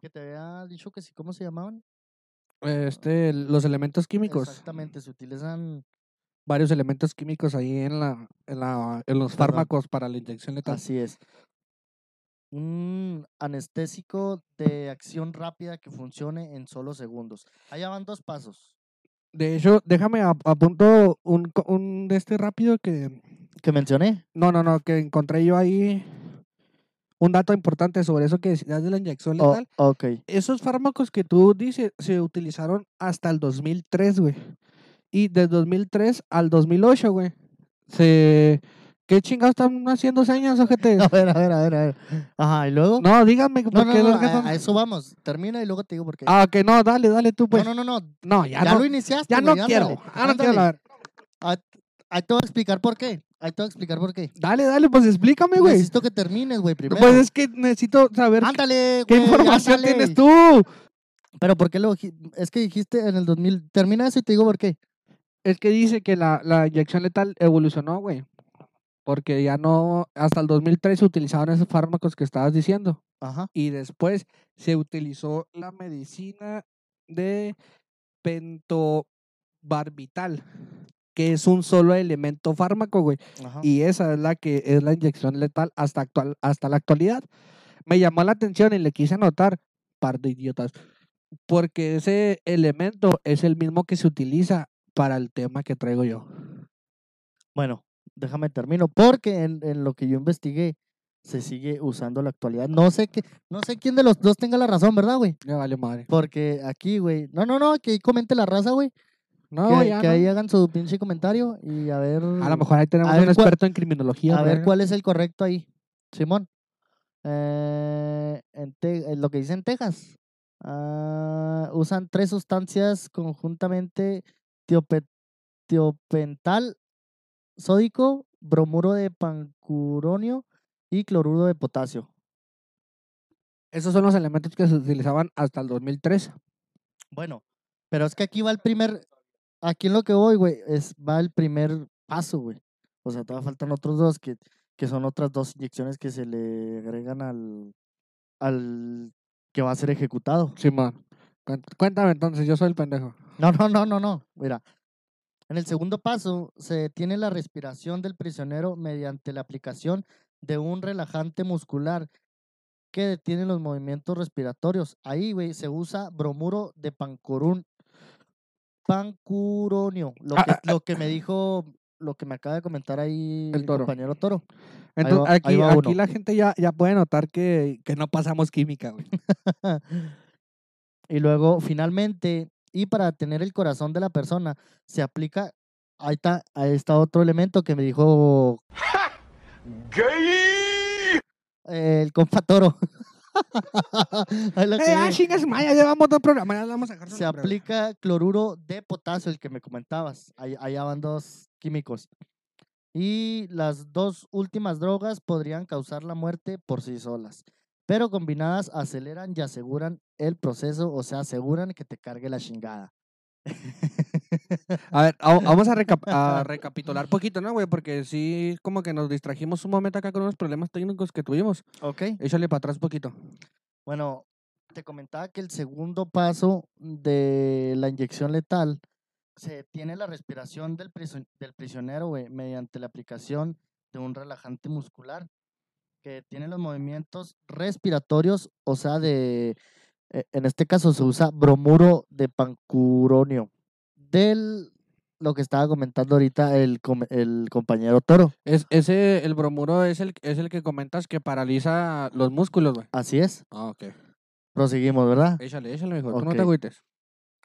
Que te había dicho que sí, ¿cómo se llamaban?
Este, los elementos químicos.
Exactamente, se utilizan
Varios elementos químicos ahí en la, en la, en los
Perdón.
fármacos para la inyección letal.
Así es. Un anestésico de acción rápida que funcione en solo segundos. Allá van dos pasos.
De hecho, déjame apunto un, un de este rápido que
¿Que mencioné?
no, no, no, que encontré yo ahí un dato importante sobre eso que decías de la inyección
Oh,
letal.
ok.
Esos fármacos que tú dices se utilizaron hasta el 2003, güey. Y del 2003 al 2008, güey. Se ¿Qué chingados están haciendo señas, ojete?
A ver, a ver, a ver, a ver. Ajá, ¿y luego?
No, dígame
No,
por
no,
qué
no,
verga
a, a eso vamos. Termina y luego te digo por qué.
Ah, que no, dale, dale tú, pues.
no, no, no, no.
No, ya,
Ya,
no,
lo iniciaste,
ya no quiero. Ah, no quiero
ándale.
hablar.
Ah, Ahí te voy a explicar por qué. Ahí te voy a explicar por qué.
Dale, dale, pues explícame, güey.
Necesito que termines, güey, primero.
Pues es que necesito saber qué-
Ándale,
qué información
ándale.
tienes tú.
Pero ¿por qué lo Es que dijiste en el 2000. Termina eso y te digo por qué.
Es que dice que la, la inyección letal evolucionó, güey. Porque ya no, hasta el 2003 se utilizaban esos fármacos que estabas diciendo.
Ajá.
Y después se utilizó la medicina de pentobarbital, que es un solo elemento fármaco, güey.
Ajá.
Y esa es la que es la inyección letal hasta, actual, hasta la actualidad. Me llamó la atención y le quise anotar, par de idiotas, porque ese elemento es el mismo que se utiliza para el tema que traigo yo.
Bueno, déjame termino. Porque en, en lo que yo investigué se sigue usando la actualidad. No sé qué, no sé quién de los dos tenga la razón, ¿verdad, güey?
Ya vale madre.
Porque aquí, güey. No, no, no, que ahí comente la raza, güey.
No,
que
ya
que
no.
ahí hagan su pinche comentario y a ver.
A lo mejor ahí tenemos un experto en criminología.
A ver cuál es el correcto ahí. Simón. Eh, en Te- lo que dice en Texas. ah, usan tres sustancias conjuntamente: tiope- tiopental sódico, bromuro de pancuronio y cloruro de potasio.
Esos son los elementos que se utilizaban hasta el 2003.
Bueno, pero es que aquí va el primer. Aquí en lo que voy, güey, es va el primer paso, güey. O sea, todavía faltan otros dos que, que son otras dos inyecciones que se le agregan al, al que va a ser ejecutado.
Simón. Cuéntame entonces, yo soy el pendejo.
No, no, no, no, no. Mira. En el segundo paso se detiene la respiración del prisionero mediante la aplicación de un relajante muscular que detiene los movimientos respiratorios. Ahí, güey, se usa bromuro de pancurún, pancuronio, lo
Ah,
que,
ah,
lo que me dijo, lo que me acaba de comentar ahí
El toro.
compañero Toro.
Entonces,
va- ahí
aquí, aquí la gente ya, ya puede notar que, que no pasamos química, güey.
y luego, finalmente, y para detener el corazón de la persona, se aplica, ahí está, ahí está otro elemento que me dijo el compa Toro. Ahí lo
Eh, ah, chingas, llevamos dos programas, ya vamos a dejar
se aplica cloruro de potasio, el que me comentabas. Ahí- Allá van dos químicos. Y las dos últimas drogas podrían causar la muerte por sí solas, pero combinadas aceleran y aseguran el proceso, o sea, aseguran que te cargue la chingada.
A ver, a- vamos a, recap- a recapitular poquito, ¿no, güey? Porque sí, como que nos distrajimos un momento acá con unos problemas técnicos que tuvimos.
Ok.
Échale para atrás poquito.
Bueno, te comentaba que el segundo paso de la inyección letal se detiene la respiración del, prision- del prisionero güey, mediante la aplicación de un relajante muscular que tiene los movimientos respiratorios, o sea, de, en este caso se usa bromuro de pancuronio, del lo que estaba comentando ahorita el, el compañero Toro.
Es, ese, el bromuro es el, es el que comentas que paraliza los músculos, güey.
Así es,
Ah, ok.
proseguimos, ¿verdad?
Échale, échale, mejor. Tú no te agüites.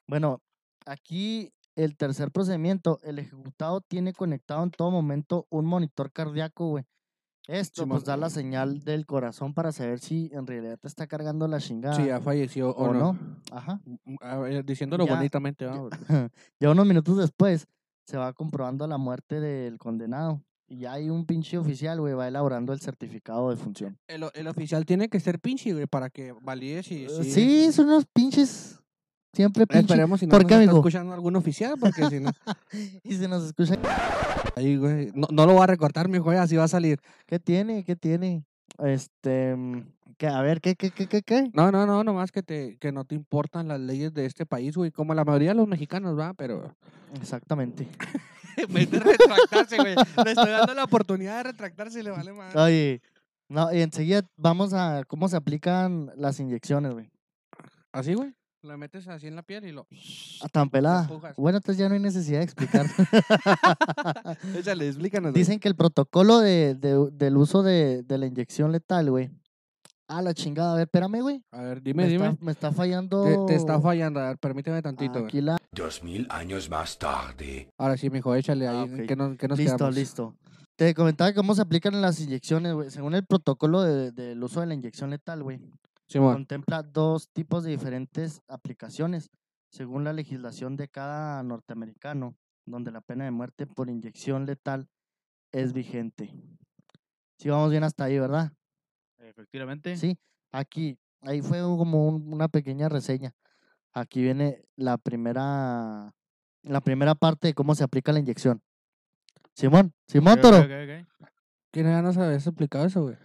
Bueno, aquí el tercer procedimiento, el ejecutado tiene conectado en todo momento un monitor cardíaco, güey. Esto
Simón.
pues da la señal del corazón para saber si en realidad te está cargando la chingada.
Sí, ya falleció o,
¿O
no.
no? Ajá.
Mm, a ver, diciéndolo
Ya-
bonitamente, ¿va, güey?
ya unos minutos después se va comprobando la muerte del condenado. Y ya hay un pinche oficial, güey, va elaborando el certificado de función.
El, el oficial tiene que ser pinche, güey, para que valide si...
Eh,
si-
Sí, son unos pinches. Siempre pinches.
Esperemos si no
¿Por
nos
qué,
está
amigo?
escuchando algún oficial, porque si no...
Y se nos escucha.
Ahí, güey. No, no lo voy a recortar, mi güey, así va a salir.
¿Qué tiene? ¿Qué tiene? Este. mm, ¿qué? A ver, ¿qué, qué, qué, qué, qué?
No, no, no, nomás que, te, que no te importan las leyes de este país, güey, como la mayoría de los mexicanos, va, pero...
Exactamente.
en vez de retractarse, güey, le estoy dando la oportunidad de retractarse y le vale más.
Oye, no, y enseguida vamos a cómo se aplican las inyecciones, güey.
Así, güey, lo metes así en la piel y lo...
A tan pelada. Bueno, entonces ya no hay necesidad de explicar.
Échale, explícanos. güey.
Dicen que el protocolo de, de- del uso de, de la inyección letal, güey. A la chingada, a ver, espérame, güey.
A ver, dime,
Me,
dime.
está, me está fallando.
Te, te está fallando, a ver, permíteme tantito.
Aquí la.
Dos mil años más tarde.
Ahora sí, mijo, échale
Ah,
ahí,
ok.
que nos, que nos
Listo,
quedamos.
listo. Te comentaba cómo se aplican las inyecciones, güey. Según el protocolo de- del uso de la inyección letal, güey.
Simón,
contempla dos tipos de diferentes aplicaciones, según la legislación de cada norteamericano, donde la pena de muerte por inyección letal es vigente. Sí, vamos bien hasta ahí, ¿verdad?
Efectivamente.
Sí, aquí, ahí fue como un- una pequeña reseña. Aquí viene la primera, la primera parte de cómo se aplica la inyección. Simón, Simón Toro.
¿quién ya nos habías explicado eso, güey?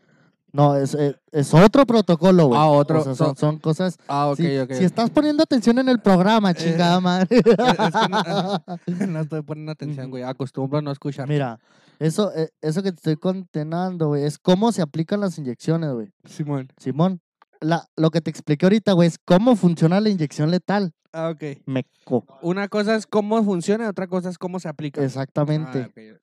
No, es, es, es otro protocolo, güey.
Ah,
O
otro,
sea,
so-
son, son cosas
Ah, ok,
Sí,
ok.
Si estás poniendo atención en el programa, chingada madre.
es que no- no estoy poniendo atención, güey. Acostumbro a no escuchar.
Mira, eso, eh, eso que te estoy contenando, güey, es cómo se aplican las inyecciones, güey.
Simón.
Simón, la, lo que te expliqué ahorita, güey, es cómo funciona la inyección letal.
Ah, ok.
Meco.
Una cosa es cómo funciona, otra cosa es cómo se aplica.
Exactamente.
Ah, ok.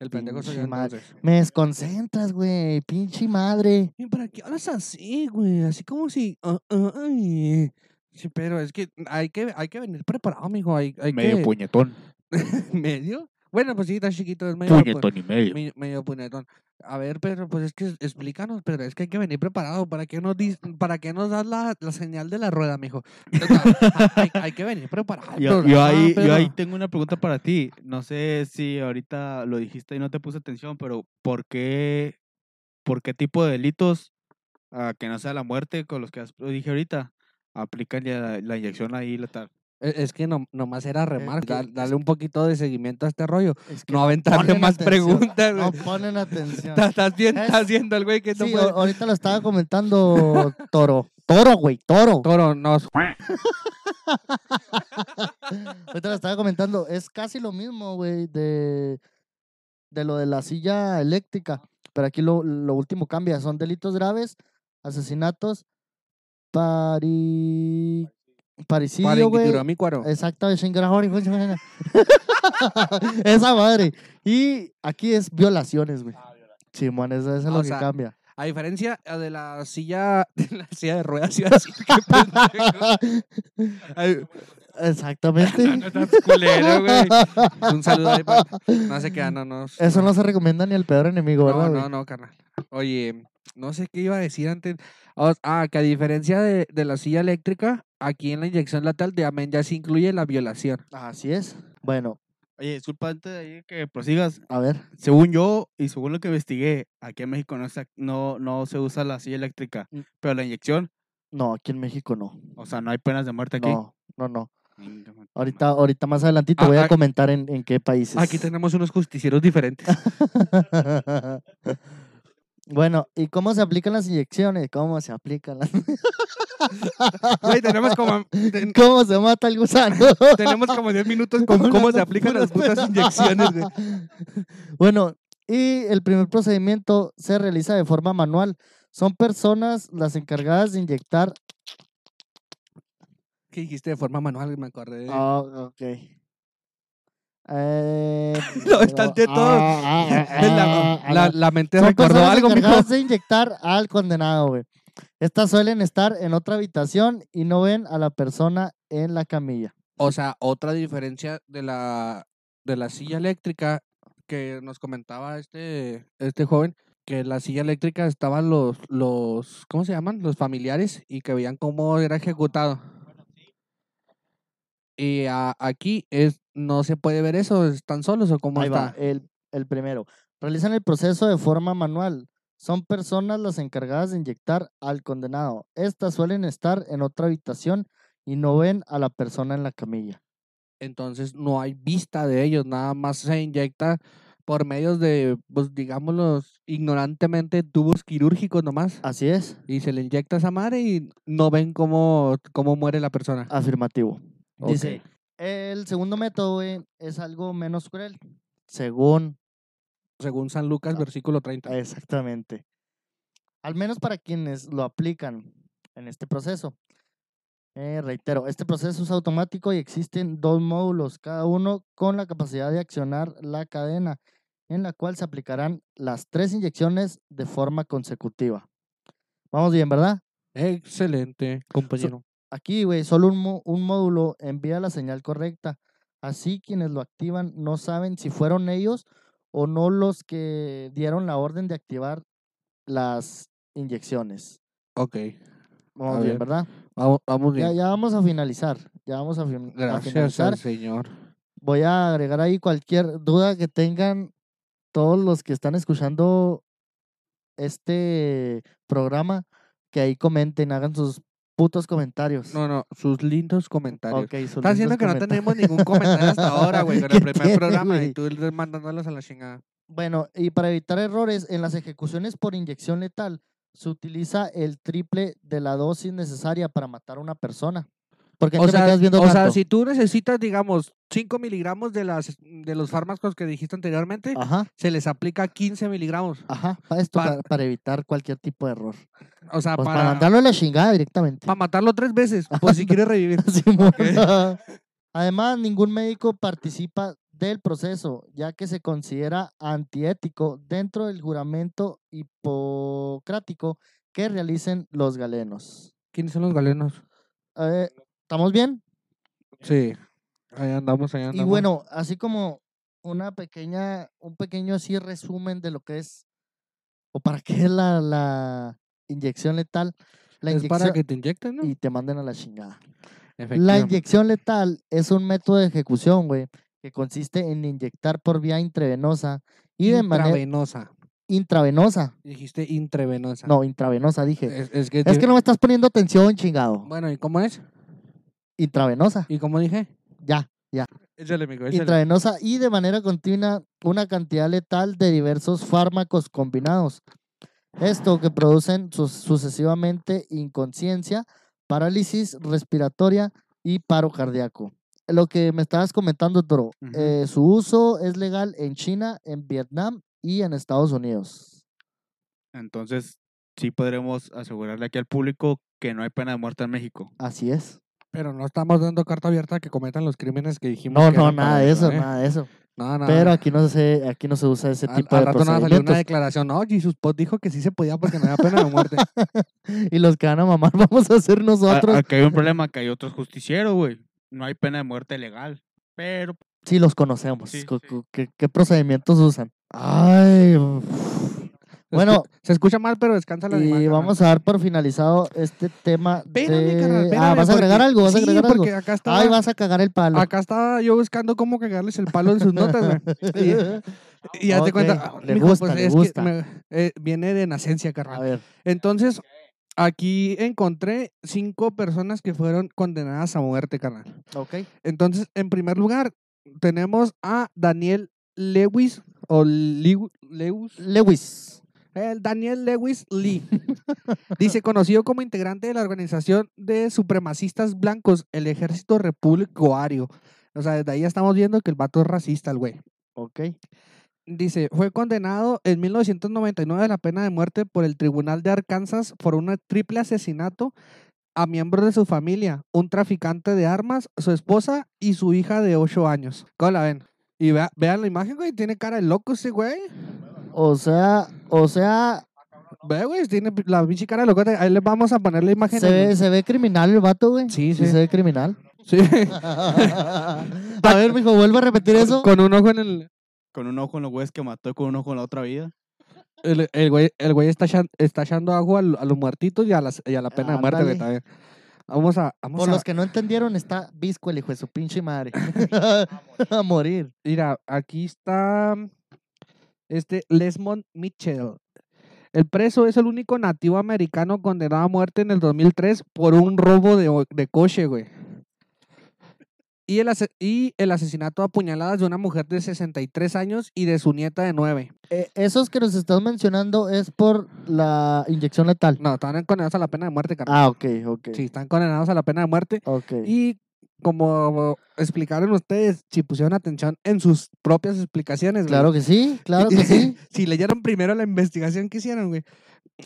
El pendejo soy yo entonces.
Me desconcentras, güey, pinche madre.
¿Y para qué hablas así, güey? Así como si... ah, ah, ay. Sí, pero es que hay que, hay que venir preparado, mijo. Hay, hay
Medio
que...
puñetón.
¿Medio? Bueno, pues sí, está chiquito, es medio, pu-
Puñetón y medio.
me- medio puñetón. A ver, Pedro, pues es que explícanos, pero es que hay que venir preparado. ¿Para qué nos, dis- para qué nos das la, la señal de la rueda, mijo? Hay, hay que venir preparado.
Yo, yo ahí, yo ahí
Pedro.
tengo una pregunta para ti. No sé si ahorita lo dijiste y no te puse atención, pero ¿por qué, por qué tipo de delitos ah, que no sea la muerte con los que dije ahorita aplican ya la, la inyección ahí letal?
Es es que no, nomás era remar,
que-
dar-
es
darle un poquito de seguimiento a este rollo.
Es que
No aventarle más
atención,
preguntas,
No ponen atención.
Estás
Es-
estás viendo el güey que no
Sí,
puede.
ahorita lo estaba comentando Toro. Toro, güey, Toro.
Toro, no.
Ahorita lo estaba comentando. Es casi lo mismo, güey, de, de lo de la silla eléctrica. Pero aquí lo, lo último cambia. Son delitos graves, asesinatos, pari... paricidio, güey. Exacto. Esa madre. Y aquí es violaciones, güey. Simón, eso, eso es
Ah,
lo
o
que
sea,
cambia.
A diferencia eh, de la silla de la silla de ruedas, iba a decir. Ay,
Exactamente.
no, no culero, güey. Un saludo ahí para... No sé qué, no, no.
Eso no se recomienda ni al peor enemigo,
No,
¿verdad?
no,
güey?
no, carnal. Oye, no sé qué iba a decir antes. Ah, que a diferencia de, de la silla eléctrica, aquí en la inyección letal de amén ya se incluye la violación.
Así es. Bueno,
Oye, disculpa antes de ahí que prosigas.
a ver.
Según yo y según lo que investigué, aquí en México no, se- no, no se usa la silla eléctrica,
Mm.
pero la inyección,
No, aquí en México no.
o sea, no hay penas de muerte aquí.
No, no, no. Ahorita, ahorita más adelantito
Ah,
voy a
ah,
comentar en, en qué países.
Aquí tenemos unos justicieros diferentes.
bueno, ¿y cómo se aplican las inyecciones? ¿Cómo se aplican las...
Güey, tenemos como, ten-
¿Cómo se mata el gusano?
tenemos como 10 minutos con cómo se aplican las putas inyecciones, güey.
Bueno, y el primer procedimiento se realiza de forma manual. Son personas las encargadas de inyectar.
¿Qué dijiste de forma manual? Me acordé. de-
Ah, ok. Eh,
No, están de todo.
ah, ah,
la,
ah,
la- la mente
Son
recordó algo, mijo.
de inyectar al condenado, güey. Estas suelen estar en otra habitación y no ven a la persona en la camilla.
O sea, otra diferencia de la, de la silla eléctrica que nos comentaba este, este joven, que en la silla eléctrica estaban los, los, ¿cómo se llaman? Los familiares y que veían cómo era ejecutado. Y a- aquí es, no se puede ver eso, están solos o cómo
Ahí
está.
va, el, el primero. Realizan el proceso de forma manual. Son personas las encargadas de inyectar al condenado. Estas suelen estar en otra habitación y no ven a la persona en la camilla.
Entonces no hay vista de ellos, nada más se inyecta por medios de, pues digámoslos, ignorantemente tubos quirúrgicos nomás.
Así es,
Y se le inyecta esa madre y no ven cómo, cómo muere la persona.
afirmativo. Dice. El segundo método güey, es algo menos cruel, según
Según San Lucas,
Ah,
versículo 30.
Exactamente. Al menos para quienes lo aplican en este proceso. Eh, reitero, este proceso es automático y existen dos módulos, cada uno con la capacidad de accionar la cadena, en la cual se aplicarán las tres inyecciones de forma consecutiva. Vamos bien, ¿verdad?
Excelente, compañero.
Aquí, güey, solo un, un módulo envía la señal correcta. Así quienes lo activan no saben si fueron ellos o no los que dieron la orden de activar las inyecciones.
ok,
Vamos
A
bien,
ver,
¿verdad?
vamos, bien.
ya vamos a finalizar. Ya vamos a, fin- a
Gracias
finalizar.
al Señor.
Voy a agregar ahí cualquier duda que tengan todos los que están escuchando este programa, que ahí comenten, hagan sus putos comentarios.
No, no, sus lindos comentarios.
Ok, sus
Estás diciendo que no tenemos ningún comentario hasta ahora, güey, con el
¿Qué
primer
tiene,
programa
güey?
y tú mandándolos a la chingada.
Bueno, y para evitar errores, en las ejecuciones por inyección letal se utiliza el triple de la dosis necesaria para matar a una persona. Porque
O sea,
viendo
o sea, si tú necesitas, digamos, 5 miligramos de, las, de los fármacos que dijiste anteriormente,
Ajá,
se les aplica 15 miligramos.
ajá, para esto,
Para-
para, para evitar cualquier tipo de error.
O sea,
Pues para,
para,
mandarlo a la chingada directamente.
para matarlo tres veces, por si quiere revivir.
Simón. Además, ningún médico participa del proceso, ya que se considera antiético dentro del juramento hipocrático que realicen los galenos.
¿Quiénes son los galenos?
Eh, ¿Estamos bien?
Sí, ahí andamos, ahí andamos.
Y bueno, así como una pequeña, un pequeño así resumen de lo que es, o para qué es la, la inyección letal. La
es para que te inyecten, ¿no?
y te manden a la chingada. La inyección letal es un método de ejecución, güey, que consiste en inyectar por vía intravenosa y de manera
Intravenosa.
intravenosa.
Dijiste intravenosa.
No, intravenosa dije.
Es, es que,
Es que no me estás poniendo atención, chingado.
Bueno, ¿y cómo es?
Intravenosa.
¿Y cómo dije?
Ya, ya.
Échale, amigo, échale.
Intravenosa y de manera continua una cantidad letal de diversos fármacos combinados. Esto que producen sucesivamente inconsciencia, parálisis respiratoria y paro cardíaco. Lo que me estabas comentando, Toro, eh, su uso es legal en China, en Vietnam y en Estados Unidos.
Entonces, sí podremos asegurarle aquí al público que no hay pena de muerte en México.
Así es.
Pero no estamos dando carta abierta a que cometan los crímenes que dijimos.
No,
que
no, nada de eso,
¿eh?
nada de eso.
No, no.
Pero aquí no se, aquí no se usa ese
al,
tipo
al
de
rato no va a salir una declaración. No, Jesus Pot dijo que sí se podía porque no había pena de muerte.
Y los que van a mamar vamos a ser
A-
nosotros.
Aquí hay un problema, que hay otros justicieros, güey. No hay pena de muerte legal. Pero
Sí, los conocemos.
Sí,
¿Qué, qué procedimientos usan? Ay, uf. Bueno,
se escucha mal, pero descansa la
y vamos a dar por finalizado este tema
Espérame,
de...
carnal,
ah, ¿vas a agregar
porque-
algo? ¿Vas a
sí,
agregar algo?
porque acá estaba,
Ay, vas a cagar el palo.
acá estaba yo buscando cómo cagarles el palo en sus notas. Y, y ya te cuenta,
le
mijo,
gusta,
pues
le
es que
gusta.
me- eh, viene de nacencia,
A
carnal.
ver,
Entonces, aquí encontré cinco personas que fueron condenadas a muerte, carnal.
ok.
Entonces, en primer lugar, tenemos a Daniel Lewis o Lewis.
Lewis.
El Daniel Lewis Lee. Dice, conocido como integrante de la organización de supremacistas blancos, el Ejército Repúblico Ario. O sea, desde ahí ya estamos viendo que el vato es racista, el güey.
Ok.
Dice, fue condenado en 1999 a la pena de muerte por el Tribunal de Arkansas por un triple asesinato a miembros de su familia, un traficante de armas, su esposa y su hija de 8 años. ¿Cómo la ven? Y vea- vean la imagen, güey, tiene cara de loco ese güey.
O sea, o sea,
Ve, güey, tiene la pinche cara de loco. Ahí les vamos a poner la imagen.
se ve, se ve criminal el vato, güey.
Sí, sí.
se ve criminal.
Sí.
a ver, mijo, vuelve a repetir eso.
Con un ojo en el...
con un ojo en los güeyes que mató y con un ojo en la otra vida.
El, el güey, el güey está, echan- está echando agua a, los muertitos y a, las, y a la pena de muerte, güey, también. Vamos a... Vamos
Por
a
los que no entendieron, está visco el hijo de su pinche madre. a morir.
Mira, aquí está este Lesmond Mitchell. El preso es el único nativo americano condenado a muerte en el 2003 por un robo de, coche, güey. Y el, ase- y el asesinato a puñaladas de una mujer de 63 años y de su nieta de 9.
Eh, esos que nos estás mencionando es por la inyección letal.
No, están condenados a la pena de muerte, carnal.
Ah, ok, ok.
Sí, están condenados a la pena de muerte.
Ok.
Y como explicaron ustedes, si pusieron atención en sus propias explicaciones, güey,
Claro que sí, claro que sí.
si leyeron primero la investigación que hicieron, güey,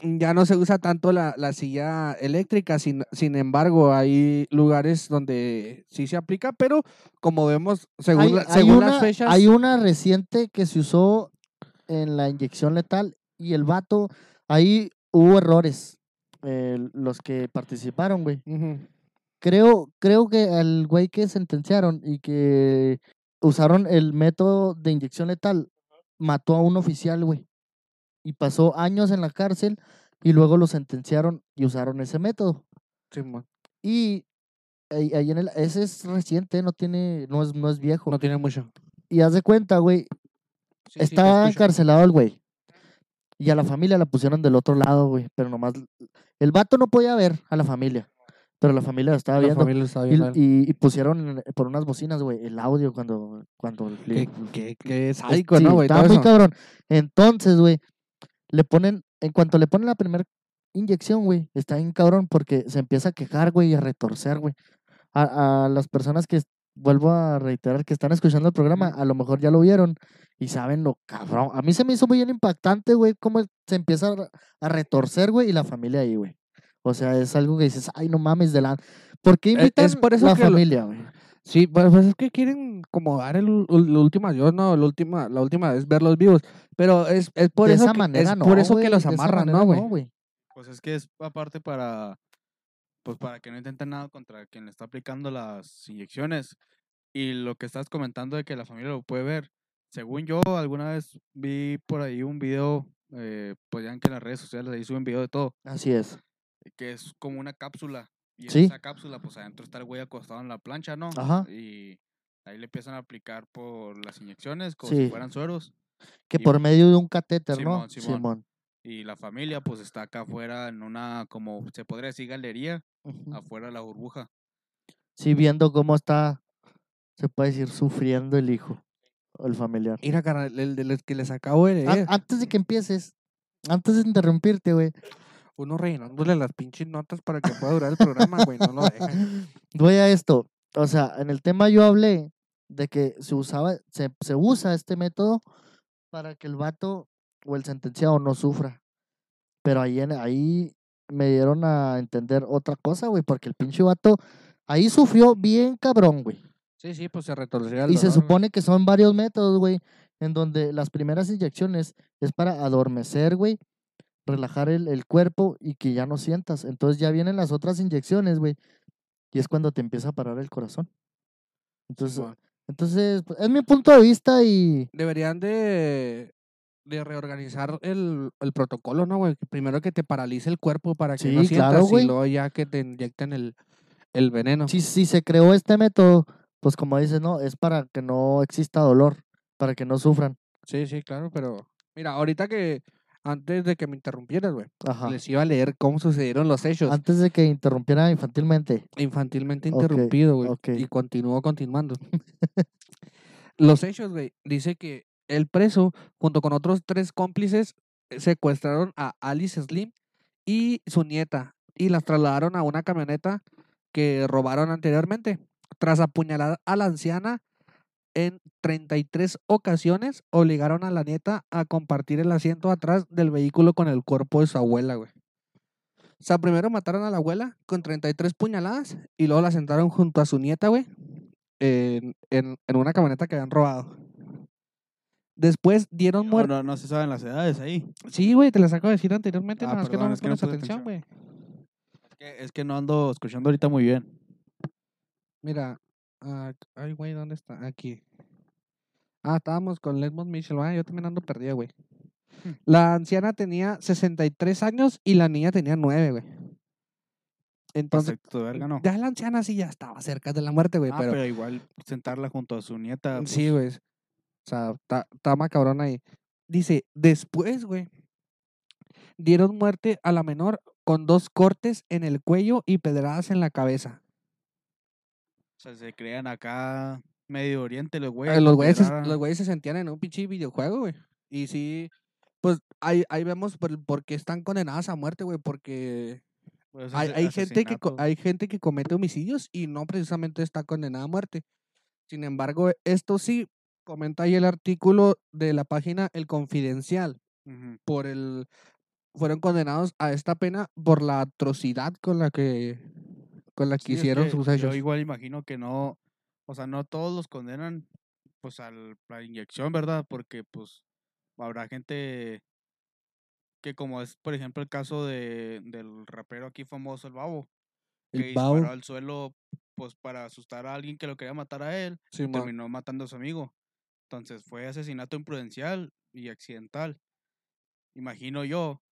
ya no se usa tanto la, la silla eléctrica, sin, sin embargo, hay lugares donde sí se aplica, pero como vemos, según,
Hay,
la-
hay
según
una,
las fechas,
hay una reciente que se usó en la inyección letal y el vato, ahí hubo errores. eh, los que participaron, güey.
Ujú.
Creo, creo que al güey que sentenciaron y que usaron el método de inyección letal, mató a un oficial, güey. Y pasó años en la cárcel y luego lo sentenciaron y usaron ese método.
Simón,
Y ahí, ahí en el, ese es reciente, no tiene, no es, no es viejo.
no tiene mucho.
Y haz de cuenta, güey,
Sí, sí,
estaba encarcelado el güey. Y a la familia la pusieron del otro lado, güey. Pero nomás, el vato no podía ver a la familia. Pero la familia lo estaba
La
viendo.
familia está
Y,
viendo.
y- y pusieron por unas bocinas, güey, el audio cuando... cuando le-
Qué, qué, qué
es-
sádico,
sí,
¿no, güey?
Estaba
Todo
muy cabrón. Entonces, güey, le ponen... En cuanto le ponen la primera inyección, güey, está bien cabrón porque se empieza a quejar, güey, y a retorcer, güey. A, a las personas que, vuelvo a reiterar, que están escuchando el programa, a lo mejor ya lo vieron y saben lo cabrón. A mí se me hizo muy bien impactante, güey, cómo se empieza a retorcer, güey, y la familia ahí, güey. O sea, es algo que dices, ay, no mames, de la... ¿Por qué
E-
invitan
es por eso
la
que lo-
familia, güey?
Sí, pues, pues es que quieren como dar el, último adiós, no, la última, la última vez verlos vivos. Pero es, es por
de
eso
esa
que,
manera
es
no,
por eso que los amarran, ¿no, güey?
Pues es que es aparte para, pues para que no intenten nada contra quien le está aplicando las inyecciones. Y lo que estás comentando de que la familia lo puede ver, según yo, alguna vez vi por ahí un video, eh, pues ya en que en las redes sociales ahí suben video de todo,
Así es.
Que es como una cápsula. Y
Sí.
en esa cápsula, pues adentro está el güey acostado en la plancha, ¿no?
Ajá.
Y ahí le empiezan a aplicar por las inyecciones, como
Sí.
si fueran sueros.
Que
Y-
por medio de un catéter, ¿no?
Simón, Simón.
Simón.
Y la familia, pues está acá afuera en una, como se podría decir, galería, afuera de la burbuja.
Sí, viendo cómo está, se puede decir, sufriendo el hijo, o el familiar.
Mira, carnal, el de los que les acabo de leer,
antes de que empieces, antes de interrumpirte, güey,
uno rellenándole las pinches notas para que pueda durar el programa, güey, no lo dejan.
voy a esto. O sea, en el tema yo hablé de que se usaba, se, se usa este método para que el vato o el sentenciado no sufra. Pero ahí, en- ahí me dieron a entender otra cosa, güey, porque el pinche vato ahí sufrió bien cabrón, güey.
Sí, sí, pues se retorcía
Y se
güey.
supone que son varios métodos, güey, en donde las primeras inyecciones es para adormecer, güey, relajar el, el cuerpo y que ya no sientas. Entonces ya vienen las otras inyecciones, güey, y es cuando te empieza a parar el corazón. Entonces, entonces pues, es mi punto de vista y
Deberían de, de reorganizar el, el protocolo, ¿no, güey? Primero que te paralice el cuerpo para que no
Sí,
sientas
claro,
y luego ya que te inyecten el, el veneno.
si, si se creó este método, pues como dices, no, es para que no exista dolor, para que no sufran.
Sí, sí, claro, pero mira, ahorita que antes de que me interrumpieras, güey, les iba a leer cómo sucedieron los hechos.
Antes de que interrumpiera infantilmente.
infantilmente interrumpido, güey. Y continuó continuando. Los hechos, güey, dice que el preso, junto con otros tres cómplices, secuestraron a Alice Slim y su nieta y las trasladaron a una camioneta que robaron anteriormente. Tras apuñalar a la anciana en 33 ocasiones, obligaron a la nieta a compartir el asiento atrás del vehículo con el cuerpo de su abuela, güey. O sea, primero mataron a la abuela con 33 puñaladas y luego la sentaron junto a su nieta, güey, en, en, en una camioneta que habían robado. Después dieron
No,
muerte.
no, no se saben las edades ahí.
Sí, güey, te las acabo de decir anteriormente,
Ah,
más que no me
es que no
pones
puse
atención, güey.
Es que, es que no ando escuchando ahorita muy bien.
Mira, ah, ay, güey, ¿dónde está? Aquí. Ah, estábamos con Lesmond Mitchell, ah, yo también ando perdida, güey.
Hmm.
La anciana tenía 63 años y la niña tenía 9, güey. Entonces,
de verga, no.
ya la anciana sí ya estaba cerca de la muerte, güey,
Ah,
pero,
pero... igual sentarla junto a su nieta.
sí,
pues,
güey. O sea, está macabrón ahí. Dice, después, güey, dieron muerte a la menor con dos cortes en el cuello y pedradas en la cabeza.
Sea, se crean acá Medio Oriente los
Eh,
güeyes.
los güeyes, se- los güeyes se sentían en un pinche videojuego, güey. Y sí, pues ahí, ahí vemos por, por qué están condenadas a muerte, güey, porque
pues,
hay, hay gente que hay gente que comete homicidios y no precisamente está condenada a muerte. Sin embargo, esto sí comenta ahí el artículo de la página El Confidencial por el fueron condenados a esta pena por la atrocidad con la que con la que
Sí, es
hicieron
que
sus
Yo
hechos.
igual imagino que no, o sea, no todos los condenan pues a la inyección, ¿verdad? Porque pues habrá gente que como es, por ejemplo, el caso de, del rapero aquí famoso, el Babo, que
El
disparó
Babo.
al suelo pues para asustar a alguien que lo quería matar a él, y terminó matando a su amigo. Entonces fue asesinato imprudencial y accidental. Imagino yo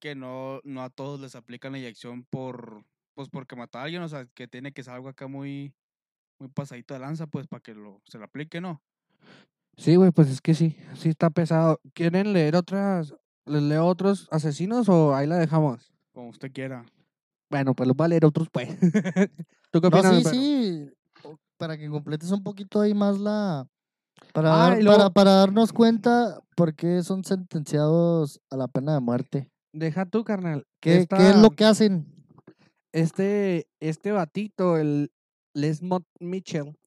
que no, no a todos les aplican la inyección por, pues porque mató a alguien, o sea, que tiene que ser algo acá muy, muy pasadito de lanza, pues, para que lo, se lo aplique, ¿no?
Sí, güey, pues es que sí, sí está pesado. ¿Quieren leer otras, les leo otros asesinos o ahí la dejamos?
Como usted quiera.
Bueno, pues los voy a leer otros, pues. ¿Tú qué
No,
opinas?
sí,
Pedro?
sí. o- Para que completes un poquito ahí más la. Para,
Ah,
dar-
y luego-
para, para darnos cuenta por qué son sentenciados a la pena de muerte.
Deja tú, carnal.
¿Qué, qué es lo que hacen?
Este, este batito, el Lesmont Mitchell,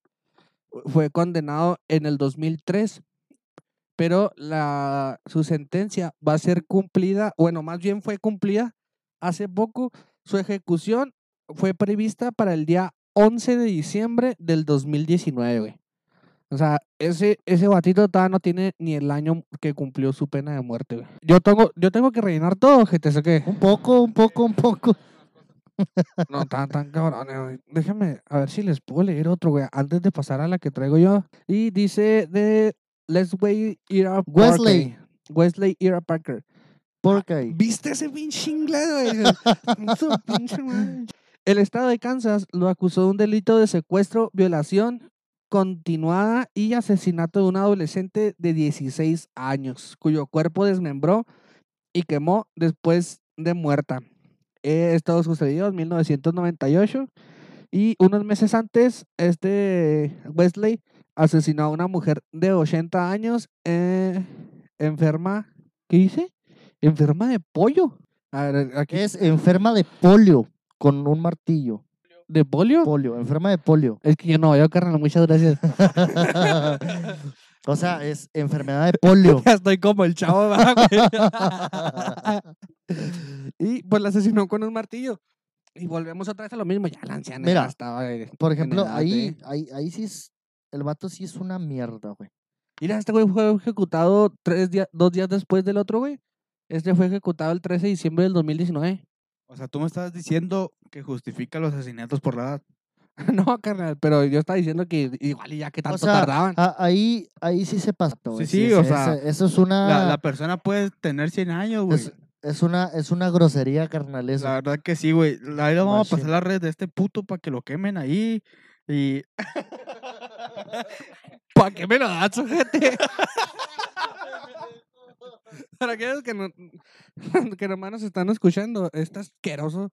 fue condenado en el 2003, pero la, su sentencia va a ser cumplida, bueno, más bien fue cumplida hace poco. Su ejecución fue prevista para el día 11 de diciembre del 2019, güey. O sea, ese, ese batito todavía no tiene ni el año que cumplió su pena de muerte, güey. Yo tengo, yo tengo que rellenar todo, gente, ¿sé qué?
Un poco, un poco, un poco.
No, tan, tan cabrones, güey. Déjame, a ver si les puedo leer otro, güey, antes de pasar a la que traigo yo. Y dice de Wesley Ira
Wesley.
Parker. Wesley Ira Parker.
Porque
¿Viste ese pinche inglés, güey? El estado de Kansas lo acusó de un delito de secuestro, violación continuada y asesinato de un adolescente de 16 años, cuyo cuerpo desmembró y quemó después de muerta. Esto sucedió en 1998 y unos meses antes, este Wesley asesinó a una mujer de 80 años eh, enferma, ¿qué dice? Enferma de pollo. A ver, aquí,
es enferma de polio con un martillo.
¿De polio?
Polio, enferma de polio.
Es que yo no veo, carnal, muchas gracias.
o sea, es enfermedad de polio.
Ya estoy como el chavo, ¿verdad, güey? y pues la asesinó con un martillo. Y volvemos otra vez a lo mismo, ya la anciana
Mira,
ya estaba eh,
Por
en
ejemplo,
edad
ahí,
de-
ahí, ahí sí es, el vato sí es una mierda, güey.
Mira, este güey fue ejecutado tres días, dos días después del otro, güey. Este fue ejecutado el 13 de diciembre del 2019.
O sea, tú me estás diciendo que justifica los asesinatos por la edad.
no, carnal, pero yo estaba diciendo que igual y ya que tanto
o sea,
tardaban.
a- ahí, ahí sí se pasó, güey.
sí,
es-
o
es-
sea,
eso es una,
La, la persona puede tener 100 años, güey.
es, es una, es una grosería, carnal, eso.
La verdad que sí, güey. Ahí le vamos a pasar la red de este puto para que lo quemen ahí. Y
¿Para qué me lo das, gente? Para aquellos que, no, que nomás nos están escuchando, este asqueroso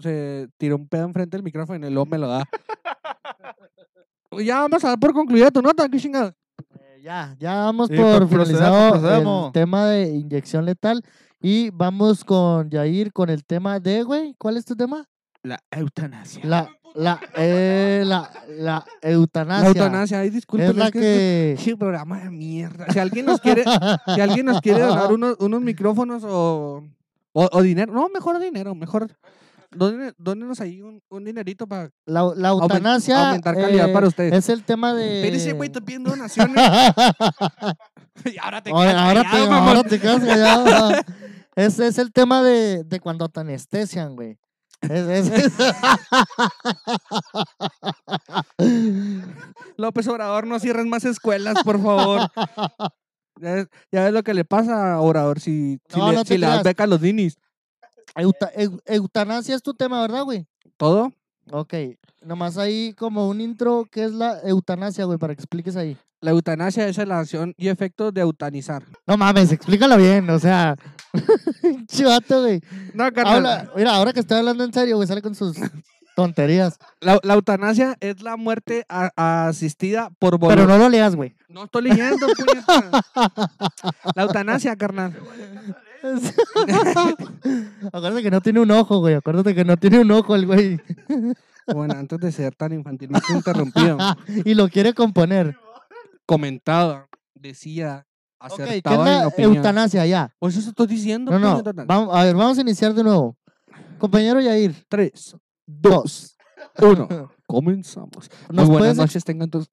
se tiró un pedo enfrente del micrófono y luego me lo da. ya vamos a dar por concluida tu nota, qué chingada.
Eh, ya, ya vamos
Sí,
por
procedamos,
finalizado el tema de inyección letal y vamos con Yair con el tema de, güey, ¿cuál es tu tema?
la eutanasia.
La, la, eh, la, la eutanasia.
La eutanasia, ay, disculpen.
es la
es que
que...
este programa de mierda. Si alguien nos quiere, si alguien nos quiere donar unos, unos micrófonos o, o, o dinero, no, mejor dinero, mejor. Dóne- Dónenos ahí un, un dinerito para
La, la eutanasia
aumentar calidad
eh,
para ustedes.
es el tema de...
Espérese, güey, te pidiendo donaciones. y ahora te
Ahora,
quedas
ahora te,
callado, mamón.
ahora te quedas callado. Ese es el tema de, de cuando te anestesian, güey. Es- es-
López Obrador, no cierres más escuelas, por favor. Ya ves, ya ves lo que le pasa a Obrador si, si
No,
le,
no
si le das
creas.
beca a los dinis.
Euta- eu- eutanasia es tu tema, ¿verdad, güey?
¿Todo?
Ok. Nomás ahí como un intro, ¿qué es la eutanasia, güey? Para que expliques ahí.
La eutanasia es la acción y efectos de eutanizar.
No mames, explícalo bien, o sea. Chivato, güey.
No, carnal.
Habla, mira, ahora que estoy hablando en serio, güey, sale con sus tonterías.
La, la eutanasia es la muerte a- asistida por
Pero
voluntad.
no lo leas, güey.
No estoy leyendo, puñeta. La eutanasia, carnal.
Acuérdate que no tiene un ojo, güey. Acuérdate que no tiene un ojo el güey.
Bueno, antes de ser tan infantilmente interrumpido,
y lo quiere componer.
comentado, decía,
Ok, ¿qué es
acertaba en
la
opinión.
eutanasia? Ya.
Pues eso estoy diciendo.
No, no.
puñeta.
Vamos, a ver, vamos a iniciar de nuevo. Compañero Yair.
Tres,
Dos.
uno. Comenzamos. Muy
¿Nos
buenas
puedes,
noches tengan todos.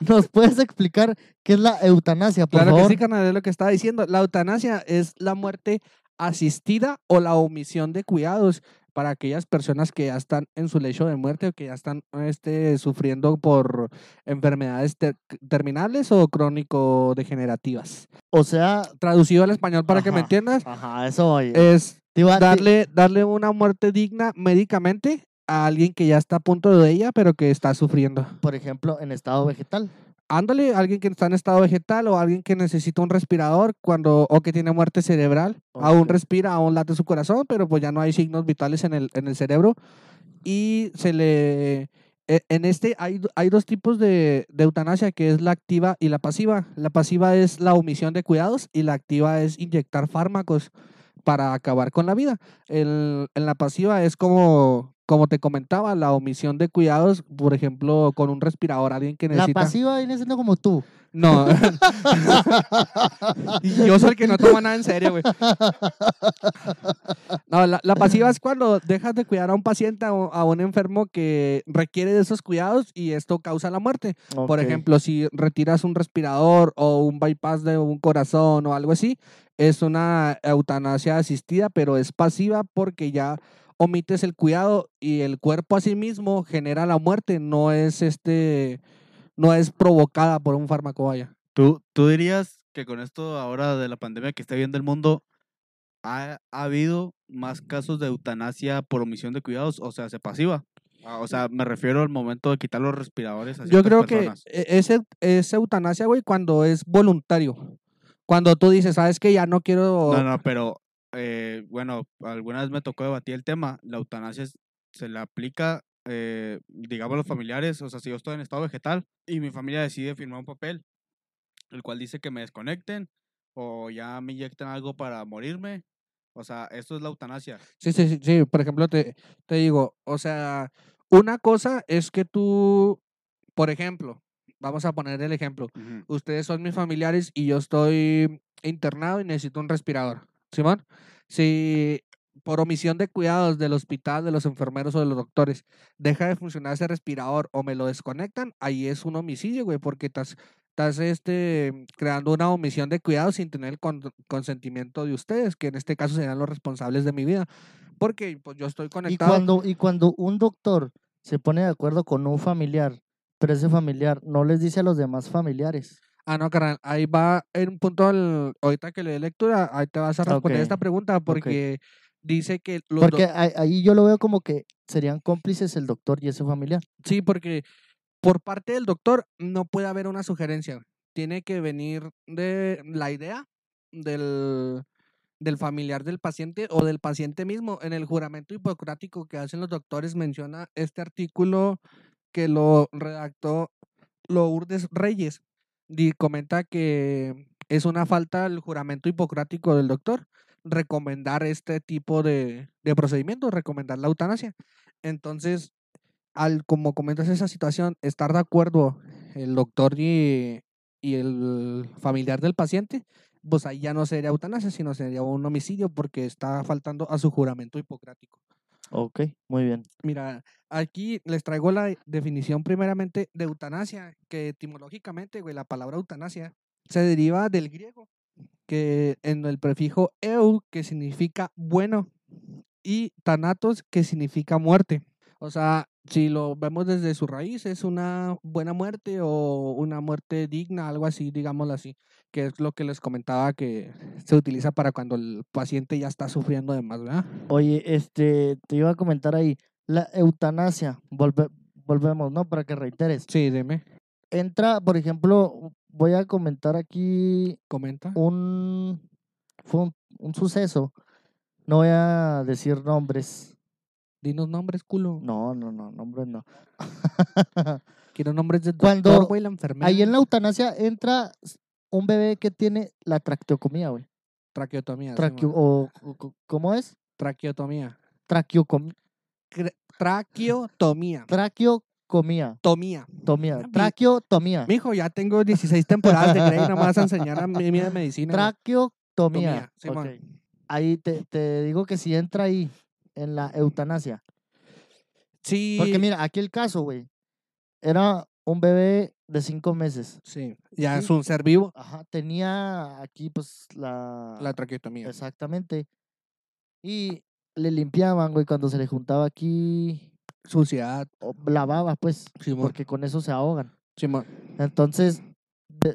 ¿Nos puedes explicar qué es la eutanasia, por
Claro
favor?
que sí, carnal, es lo que estaba diciendo. La eutanasia es la muerte asistida o la omisión de cuidados para aquellas personas que ya están en su lecho de muerte o que ya están este, sufriendo por enfermedades ter- terminales o crónico-degenerativas.
O sea,
Traducido al español para que me entiendas,
ajá, eso voy.
es darle, darle una muerte digna médicamente a alguien que ya está a punto de ella, pero que está sufriendo.
por ejemplo, en estado vegetal.
Ándale, alguien que está en estado vegetal o alguien que necesita un respirador cuando o que tiene muerte cerebral, aún
Ok.
respira, aún late su corazón, pero pues ya no hay signos vitales en el, en el cerebro y se le e- en este hay, hay dos tipos de, de eutanasia, que es la activa y la pasiva. La pasiva es la omisión de cuidados y la activa es inyectar fármacos para acabar con la vida. El- en la pasiva es como, como te comentaba, la omisión de cuidados, por ejemplo, con un respirador, alguien que
La
necesita...
pasiva viene siendo como tú.
No. Y Yo soy el que no toma nada en serio, güey. No, la, la pasiva es cuando dejas de cuidar a un paciente, a a un enfermo que requiere de esos cuidados y esto causa la muerte. Por ejemplo, si retiras un respirador o un bypass de un corazón o algo así, es una eutanasia asistida, pero es pasiva porque ya omites el cuidado y el cuerpo a sí mismo genera la muerte, no es este no es provocada por un fármaco, vaya.
¿Tú, ¿Tú dirías que con esto ahora de la pandemia que está viendo el mundo, ha, ha habido más casos de eutanasia por omisión de cuidados, o sea, se pasiva? O sea, me refiero al momento de quitar los respiradores a
Yo creo que
personas.
e- es, eu- es eutanasia, güey, cuando es voluntario. Cuando tú dices, ¿sabes que Ya no quiero...
No, no, pero eh, bueno, alguna vez me tocó debatir el tema. La eutanasia se le aplica, eh, digamos, a los familiares. O sea, si yo estoy en estado vegetal y mi familia decide firmar un papel, el cual dice que me desconecten o ya me inyecten algo para morirme. O sea, esto es la eutanasia.
Sí, sí, sí, sí, por ejemplo, te, te digo, o sea, una cosa es que tú, por ejemplo, vamos a poner el ejemplo, ustedes son mis familiares y yo estoy internado y necesito un respirador. Simón, si por omisión de cuidados del hospital, de los enfermeros o de los doctores, deja de funcionar ese respirador o me lo desconectan, ahí es un homicidio, güey, porque estás, estás este, creando una omisión de cuidados sin tener el con- consentimiento de ustedes, que en este caso serán los responsables de mi vida. Porque pues, yo estoy
Y
conectado.
cuando, y cuando un doctor se pone de acuerdo con un familiar, pero ese familiar no les dice a los demás familiares.
Ah, no, carnal, ahí va en un punto, el- ahorita que le dé lectura, ahí te vas a responder esta pregunta porque dice que los
Porque ahí, yo lo veo como que serían cómplices el doctor y ese familiar.
sí, porque por parte del doctor no puede haber una sugerencia, tiene que venir de la idea del, del familiar del paciente o del paciente mismo. En el juramento hipocrático que hacen los doctores menciona este artículo que lo redactó Lourdes Reyes. Comenta que es una falta el juramento hipocrático del doctor recomendar este tipo de, de recomendar la eutanasia. Entonces, al como comentas esa situación, estar de acuerdo el doctor y, y el familiar del paciente, pues ahí ya no sería eutanasia, sino sería un homicidio porque está faltando a su juramento hipocrático.
Ok, muy bien.
Mira, aquí les traigo la definición primeramente de eutanasia, que etimológicamente, güey, la palabra eutanasia se deriva del griego, que en el prefijo eu, que significa bueno, y thanatos, que significa muerte. O sea, si lo vemos desde su raíz, es una buena muerte o una muerte digna, algo así, digámoslo así, que es lo que les comentaba que se utiliza para cuando el paciente ya está sufriendo de más, ¿verdad?
Oye, este, te iba a comentar ahí, la eutanasia, volve- volvemos, ¿no? Para que reiteres.
Sí, dime,
Entra, por ejemplo, voy a comentar aquí
comenta.
un, fue un, un suceso. No voy a decir nombres.
Dinos nombres, culo.
No, no, no, nombres no.
Quiero nombres de
Cuando-
doctor, güey, la enfermera.
Ahí en la eutanasia entra un bebé que tiene la traqueocomía, güey.
Traqueotomía.
Traqueo,
Simón.
o, ¿Cómo es?
Traqueotomía.
Traqueocomía.
Traqueotomía.
Traqueocomía.
Tomía.
Tomía.
Mi-
Traqueotomía.
Mijo, ya tengo 16 temporadas de Grey, no me vas a enseñar a mí de medicina.
Traqueotomía.
Tomía,
ok. Ahí te, te digo que si entra ahí en la eutanasia.
Sí.
Porque mira, aquí el caso, güey. Era un bebé de cinco meses.
Sí, ya
Sí.
es un ser vivo.
Ajá, tenía aquí pues la...
La traqueotomía.
Exactamente. Y le limpiaban, güey, cuando se le juntaba aquí,
Suciedad.
o lavaba, pues,
Simón.
porque con eso se ahogan.
Simón.
Entonces,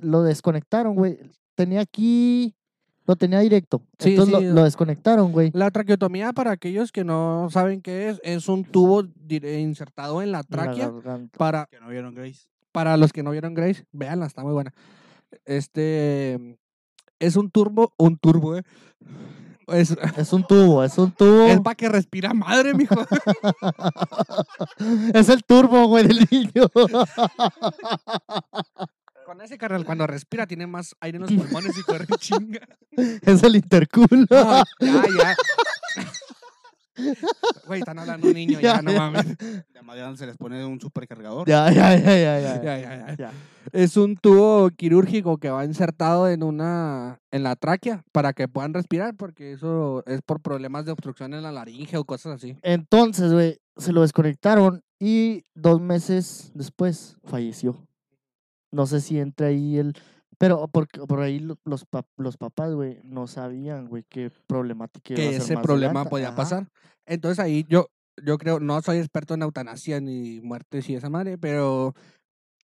lo desconectaron, güey. Tenía aquí, lo tenía directo.
Sí,
Entonces
sí.
Lo, lo desconectaron, güey.
La traqueotomía, para aquellos que no saben qué es, es un tubo insertado en la
la
tráquea
garganta.
para
Que no vieron Grace.
para los que no vieron Grace, véanla, está muy buena. Este es un turbo, un turbo, eh. Es,
Es un tubo, es un tubo.
es para que respira madre, mijo.
es el turbo, güey, del niño.
Ese carnal, cuando respira, tiene más aire en los pulmones y corre chinga.
es el interculo.
No, ya, ya. Güey, están hablando un niño, ya,
Ya,
no
ya.
mames.
Ya más grande se les pone un supercargador.
ya, ya, ya, ya, ya.
Ya, ya, ya.
ya.
Es un tubo quirúrgico que va insertado en una en la tráquea para que puedan respirar, porque eso es por problemas de obstrucción en la laringe o cosas así.
Entonces, güey, se lo desconectaron y dos meses después falleció. No sé si entra ahí el... Pero porque por ahí lo- los, pap- los papás, güey, no sabían, güey, qué problemática iba a
que
ser
ese
más
problema
adelante.
podía
Ajá.
pasar. Entonces ahí yo, yo creo, no soy experto en eutanasia ni muertes y esa madre, pero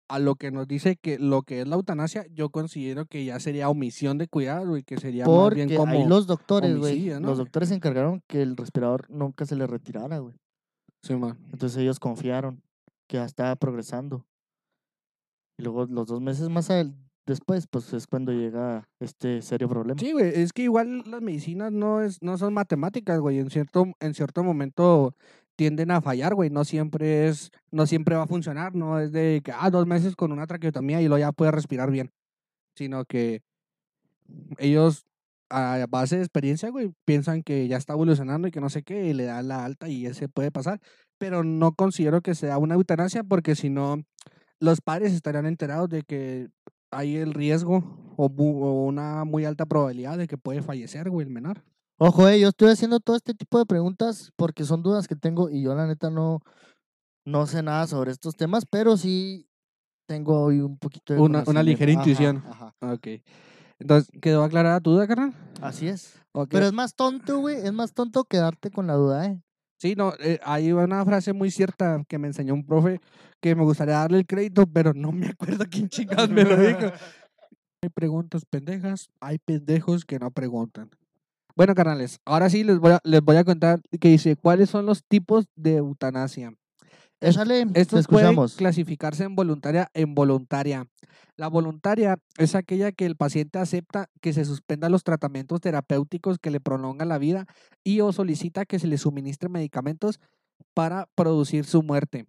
a lo que nos dice que lo que es la eutanasia, yo considero que ya sería omisión de cuidado y que sería más
Porque
bien como
ahí los doctores, güey, los doctores se encargaron que el respirador nunca se le retirara, güey.
Sí, man.
Entonces ellos confiaron que ya estaba progresando. Y luego los dos meses más después, pues es cuando llega este serio problema.
Sí, güey, es que igual las medicinas no es no son matemáticas, güey, en cierto en cierto momento tienden a fallar, güey, no siempre es no siempre va a funcionar, no es de que ah, dos meses con una traqueotomía y luego ya puede respirar bien, sino que ellos a base de experiencia, güey, piensan que ya está evolucionando y que no sé qué, y le dan la alta y ese puede pasar, pero no considero que sea una eutanasia porque si no los padres estarían enterados de que hay el riesgo o, una muy alta probabilidad de que puede fallecer, güey, el menor.
Ojo, eh, yo estoy haciendo todo este tipo de preguntas porque son dudas que tengo y yo la neta no, no sé nada sobre estos temas, pero sí tengo hoy un poquito de
Una- una ligera.
Ajá,
intuición.
ajá.
Ok. Entonces, ¿quedó aclarada tu duda, carnal?
Así es. Pero es más tonto, güey, es más tonto quedarte con la duda, ¿eh?
Sí, no, eh, hay una frase muy cierta que me enseñó un profe que me gustaría darle el crédito, pero no me acuerdo quién chingados me lo dijo. Hay preguntas pendejas, hay pendejos que no preguntan. Bueno, carnales, ahora sí les voy a, les voy a contar que dice cuáles son los tipos de eutanasia. Es-
Échale,
Estos pueden clasificarse en voluntaria e involuntaria. La voluntaria es aquella que el paciente acepta que se suspendan los tratamientos terapéuticos que le prolongan la vida y o solicita que se le suministren medicamentos para producir su muerte.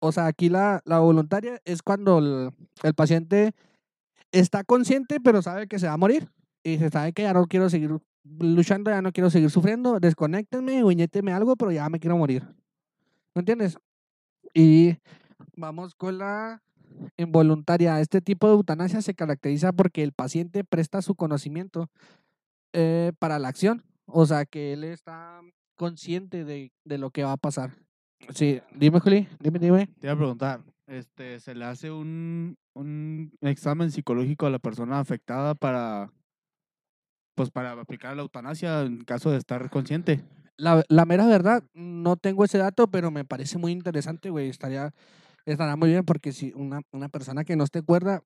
O sea, aquí la, la voluntaria es cuando el, el paciente está consciente, pero sabe que se va a morir. Y se sabe que ya no quiero seguir luchando, ya no quiero seguir sufriendo, desconéctenme inyéctenme algo, pero ya me quiero morir. ¿Me entiendes? Y vamos con la involuntaria. Este tipo de eutanasia se caracteriza porque el paciente presta su conocimiento eh, para la acción. O sea, que él está consciente de, de lo que va a pasar. Sí, dime, Juli, dime, dime.
Te iba a preguntar, este, ¿se le hace un, un examen psicológico a la persona afectada para, pues, para aplicar la eutanasia en caso de estar consciente?
La, la mera verdad, no tengo ese dato, pero me parece muy interesante, güey. Estaría, estaría muy bien porque si una, una persona que no esté cuerda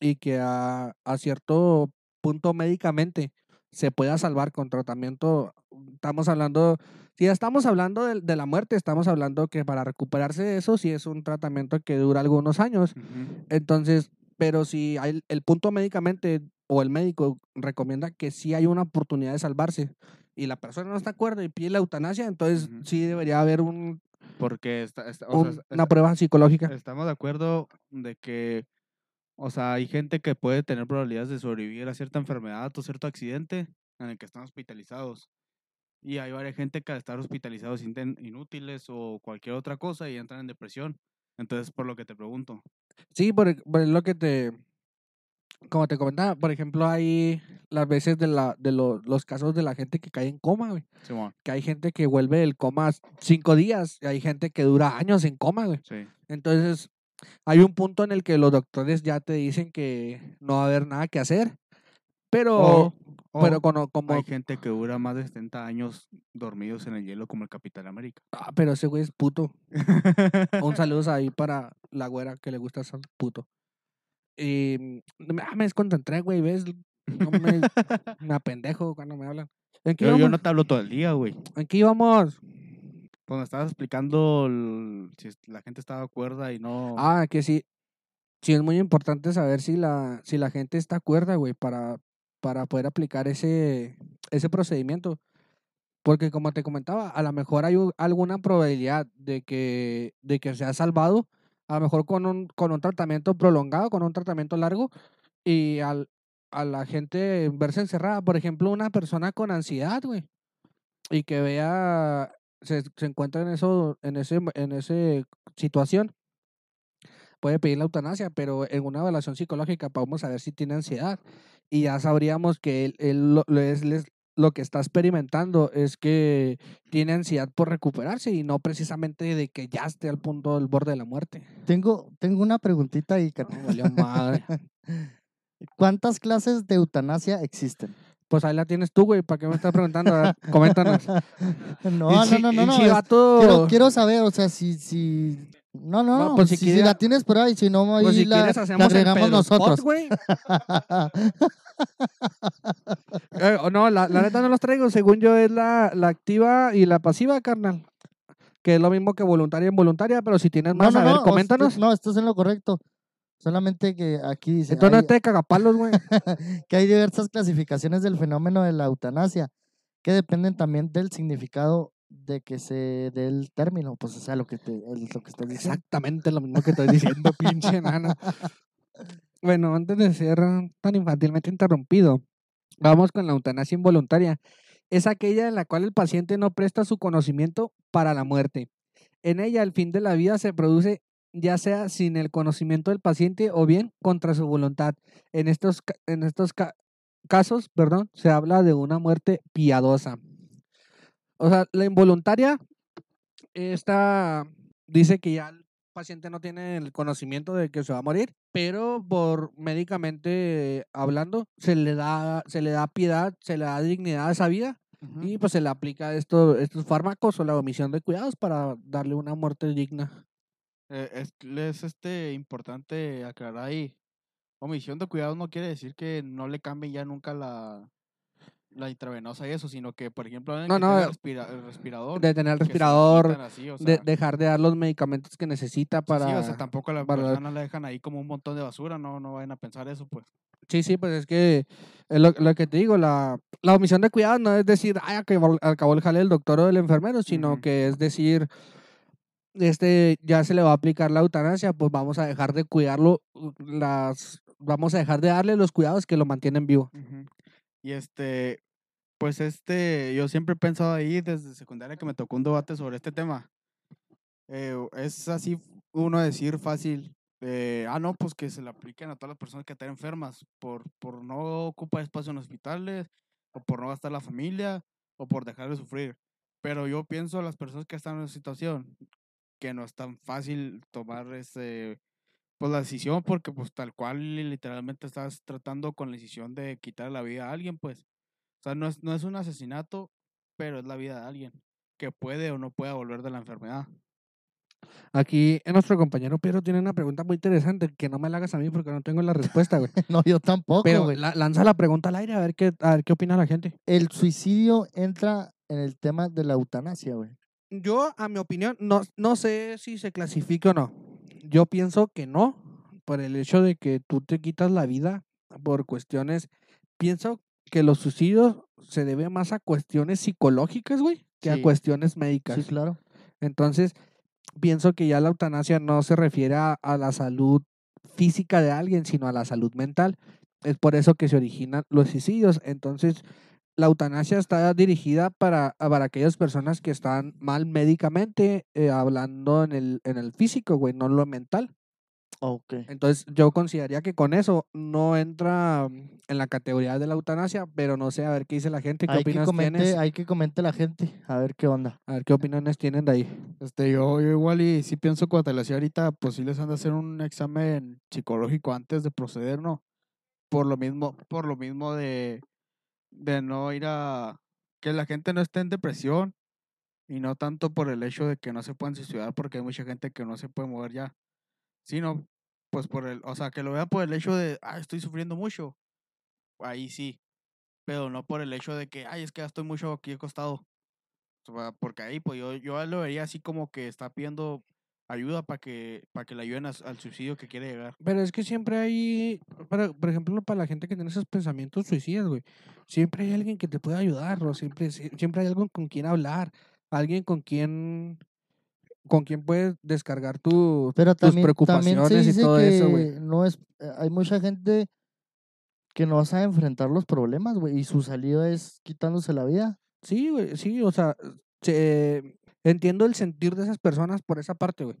y que a, a cierto punto médicamente se pueda salvar con tratamiento, estamos hablando, si ya estamos hablando de, de la muerte, estamos hablando que para recuperarse de eso, sí es un tratamiento que dura algunos años. Entonces, pero si hay el punto médicamente o el médico recomienda que sí hay una oportunidad de salvarse y la persona no está de acuerdo y pide la eutanasia, entonces sí debería haber un,
Porque está, está- o sea,
un-
es-
una prueba psicológica.
estamos de acuerdo de que, o sea, hay gente que puede tener probabilidades de sobrevivir a cierta enfermedad o cierto accidente en el que están hospitalizados. Y hay varias gente que al estar hospitalizados sienten inútiles o cualquier otra cosa y entran en depresión. Entonces, por lo que te pregunto.
Sí, por, e- por lo que te, como te comentaba, por ejemplo, hay las veces de, la, de lo- los casos de la gente que cae en coma, güey. Que hay gente que vuelve del coma cinco días y hay gente que dura años en coma, güey.
sí.
Entonces, hay un punto en el que los doctores ya te dicen que no va a haber nada que hacer, pero, pero cono- como,
hay gente que dura más de 70 años dormidos en el hielo como el Capitán América.
ah, pero ese güey es puto. Un saludo ahí para la güera que le gusta ser puto. Y me- ah, me desconcentré, güey, ¿ves? No me, me apendejo cuando me hablan. ¿En qué,
Yo, yo no te hablo todo el día, güey.
¿En qué íbamos?
Cuando estabas explicando el- si la gente estaba cuerda y no...
Ah, que sí. Sí, es muy importante saber si la, si la gente está cuerda, güey, para, para poder aplicar ese, ese procedimiento. Porque como te comentaba, a lo mejor hay alguna probabilidad de que, de que sea salvado, a lo mejor con un, con un tratamiento prolongado, con un tratamiento largo, y al, a la gente verse encerrada. Por ejemplo, una persona con ansiedad, güey, y que vea, se, se encuentra en eso, en ese, en ese situación, puede pedir la eutanasia, pero en una evaluación psicológica podemos saber si tiene ansiedad y ya sabríamos que él, él es, lo que está experimentando es que tiene ansiedad por recuperarse y no precisamente de que ya esté al punto del borde de la muerte.
Tengo, tengo una preguntita ahí,
valió madre.
¿Cuántas clases de eutanasia existen?
Pues ahí la tienes tú, güey. ¿Para qué me estás preguntando? Ver, coméntanos.
No, no, no, no, no.
chivato-
quiero, quiero saber, o sea, si, si No, no, no,
pues, si
si, si
quiere-
la tienes por ahí, si no, ahí
Pues si
la,
quieres hacemos
agregamos nosotros.
Eh, no, la, la neta no los traigo. Según yo es la, la activa y la pasiva, carnal. Que es lo mismo que voluntaria e involuntaria, pero si tienes más,
no,
a ver,
no,
coméntanos.
No, estás en lo correcto. Solamente que aquí dice
Entonces no te cagapalos, güey.
que hay diversas clasificaciones del fenómeno de la eutanasia que dependen también del significado de que se dé el término, pues o sea, lo que te, el- lo que estás diciendo.
Exactamente lo mismo que estoy diciendo, pinche enano. Bueno, antes de ser tan infantilmente interrumpido, vamos con la eutanasia involuntaria. Es aquella en la cual el paciente no presta su conocimiento para la muerte. En ella, el fin de la vida se produce ya sea sin el conocimiento del paciente o bien contra su voluntad. En estos, en estos ca- casos, perdón, se habla de una muerte piadosa. O sea, la involuntaria, esta dice que ya el paciente no tiene el conocimiento de que se va a morir, pero por médicamente hablando, se le da, se le da piedad, se le da dignidad a esa vida y pues se le aplica esto, estos fármacos o la omisión de cuidados para darle una muerte digna.
Eh, es, es, este importante aclarar ahí. Omisión de cuidados no quiere decir que no le cambie ya nunca la, la intravenosa y eso, sino que, por ejemplo,
No,
que
no,
tenga respira- el respirador.
De tener el respirador,
quitan así, o
de
sea,
dejar de dar los medicamentos que necesita
sí,
para...
o sea, tampoco a la
para la-
persona la dejan ahí como un montón de basura, no, no vayan a pensar eso, pues.
Sí, sí, pues es que es lo, lo que te digo, la, la omisión de cuidados no es decir, ay, acabó, acabó el jale del doctor o del enfermero, sino que es decir, este, ya se le va a aplicar la eutanasia, pues vamos a dejar de cuidarlo, uh, las, vamos a dejar de darle los cuidados que lo mantienen vivo.
Ujú. Y este, pues este, yo siempre he pensado ahí desde secundaria que me tocó un debate sobre este tema. Eh, es así uno decir fácil, eh, ah, no, pues que se le apliquen a todas las personas que están enfermas por, por no ocupar espacio en hospitales, o por no gastar la familia, o por dejar de sufrir. Pero yo pienso a las personas que están en esa situación, que no es tan fácil tomar ese, pues la decisión, porque pues tal cual literalmente estás tratando con la decisión de quitar la vida a alguien, pues. O sea, no es, no es un asesinato, pero es la vida de alguien que puede o no pueda volver de la enfermedad.
Aquí eh, nuestro compañero Pedro tiene una pregunta muy interesante, que no me la hagas a mí porque no tengo la respuesta, güey.
No, yo tampoco,
Pero
güey.
la- lanza la pregunta al aire a ver qué, a ver qué opina la gente.
El suicidio entra en el tema de la eutanasia, güey.
Yo, a mi opinión, no, no sé si se clasifica o no. Yo pienso que no, por el hecho de que tú te quitas la vida por cuestiones. Pienso que los suicidios se debe más a cuestiones psicológicas, güey, que a cuestiones médicas.
Sí, claro.
Entonces, pienso que ya la eutanasia no se refiere a, a la salud física de alguien, sino a la salud mental. Es por eso que se originan los suicidios. Entonces, la eutanasia está dirigida para, para aquellas personas que están mal médicamente, eh, hablando en el, en el físico, güey, no en lo mental.
Ok.
Entonces, yo consideraría que con eso no entra mm, en la categoría de la eutanasia, pero no sé, a ver qué dice la gente, qué
Hay que,
opiniones
comente,
tienes.
hay que comente la gente, a ver qué onda.
A ver qué opiniones tienen de ahí.
Este, yo, yo igual y sí pienso cuando te lo hacía ahorita, pues sí les han de hacer un examen psicológico antes de proceder, ¿no? Por lo mismo, por lo mismo de, de no ir a, que la gente no esté en depresión y no tanto por el hecho de que no se puedan suicidar porque hay mucha gente que no se puede mover ya, sino pues por el, o sea, que lo vea por el hecho de, ah, estoy sufriendo mucho, ahí sí, pero no por el hecho de que, ay, es que ya estoy mucho aquí acostado. Porque ahí, pues yo, yo lo vería así como que está pidiendo ayuda para que, para que le ayuden a al suicidio que quiere llegar.
Pero es que siempre hay, para, por ejemplo, para la gente que tiene esos pensamientos suicidas, güey, siempre hay alguien que te puede ayudar, o siempre, sie- siempre hay alguien con quien hablar, alguien con quien, con quien puedes descargar tu,
Pero
tus
también, también se
preocupaciones y
dice
todo
que
eso, güey.
no es, eh, hay mucha gente que no sabe enfrentar los problemas, güey, y su salida es quitándose la vida.
Sí, güey, sí, o sea, se- entiendo el sentir de esas personas por esa parte, güey.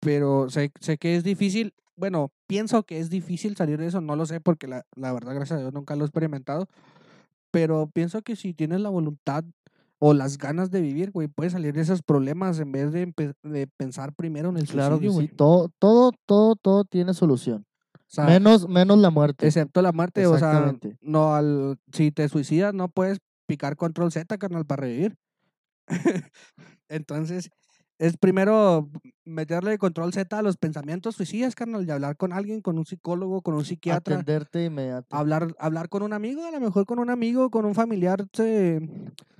Pero sé, sé que es difícil, bueno, pienso que es difícil salir de eso, no lo sé porque la, la verdad, gracias a Dios, nunca lo he experimentado. Pero pienso que si tienes la voluntad o las ganas de vivir, güey, puedes salir de esos problemas en vez de, de pensar primero en el
Claro que
suicidio,
sí, todo, todo, todo, todo tiene solución.
O sea,
menos, menos la muerte.
excepto la muerte, o sea, no al, si te suicidas no puedes picar control Z, carnal, para revivir. Entonces, es primero meterle control Z a los pensamientos suicidas, carnal, y hablar con alguien, con un psicólogo, con un psiquiatra.
Atenderte inmediato.
hablar, hablar con un amigo, a lo mejor con un amigo, con un familiar, se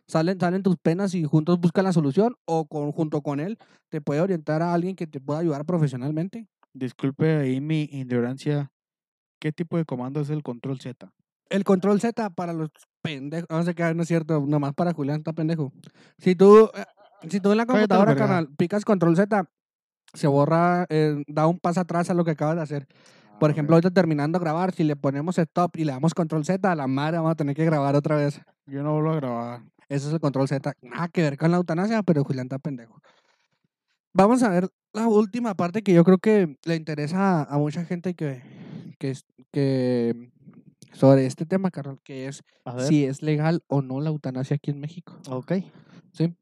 salen, salen tus penas y juntos buscan la solución o con, junto con él te puede orientar a alguien que te pueda ayudar profesionalmente.
Disculpe ahí mi ignorancia. ¿Qué tipo de comando es el control Z?
El control Z para los pendejos, no sé qué, no es cierto, nomás para Julián está pendejo. Si tú, eh, si tú en la computadora, carnal, picas control Z, se borra, eh, da un paso atrás a lo que acabas de hacer. Por
Ah,
ejemplo,
ok.
ahorita terminando de grabar, si le ponemos stop y le damos control Z, a la madre vamos a tener que grabar otra vez.
Yo no vuelvo a grabar.
Ese es el control Z. Nada que ver con la eutanasia, pero Julián está pendejo. Vamos a ver la última parte que yo creo que le interesa a, mucha gente que, que sobre este tema, Carlos, que es si es legal o no la eutanasia aquí en México.
Ok.
¿sí?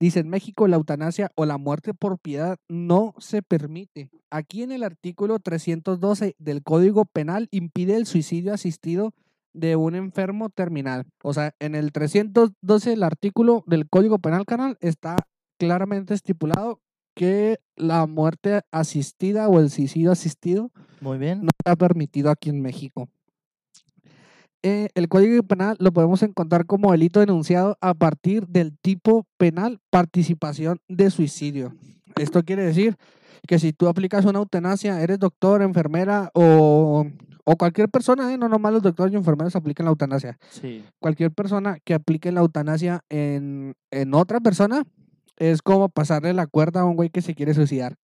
Dice, en México la eutanasia o la muerte por piedad no se permite. Aquí en el artículo 312 del Código Penal impide el suicidio asistido de un enfermo terminal. O sea, en el 312 del artículo del Código Penal, canal, está claramente estipulado que la muerte asistida o el suicidio asistido
Muy bien.
no está permitido aquí en México. Eh, el Código Penal lo podemos encontrar como delito denunciado a partir del tipo penal participación de suicidio. Esto quiere decir que si tú aplicas una eutanasia, eres doctor, enfermera o, o cualquier persona, ¿eh? no nomás los doctores y enfermeros aplican la eutanasia.
Sí.
Cualquier persona que aplique la eutanasia en, en otra persona es como pasarle la cuerda a un güey que se quiere suicidar.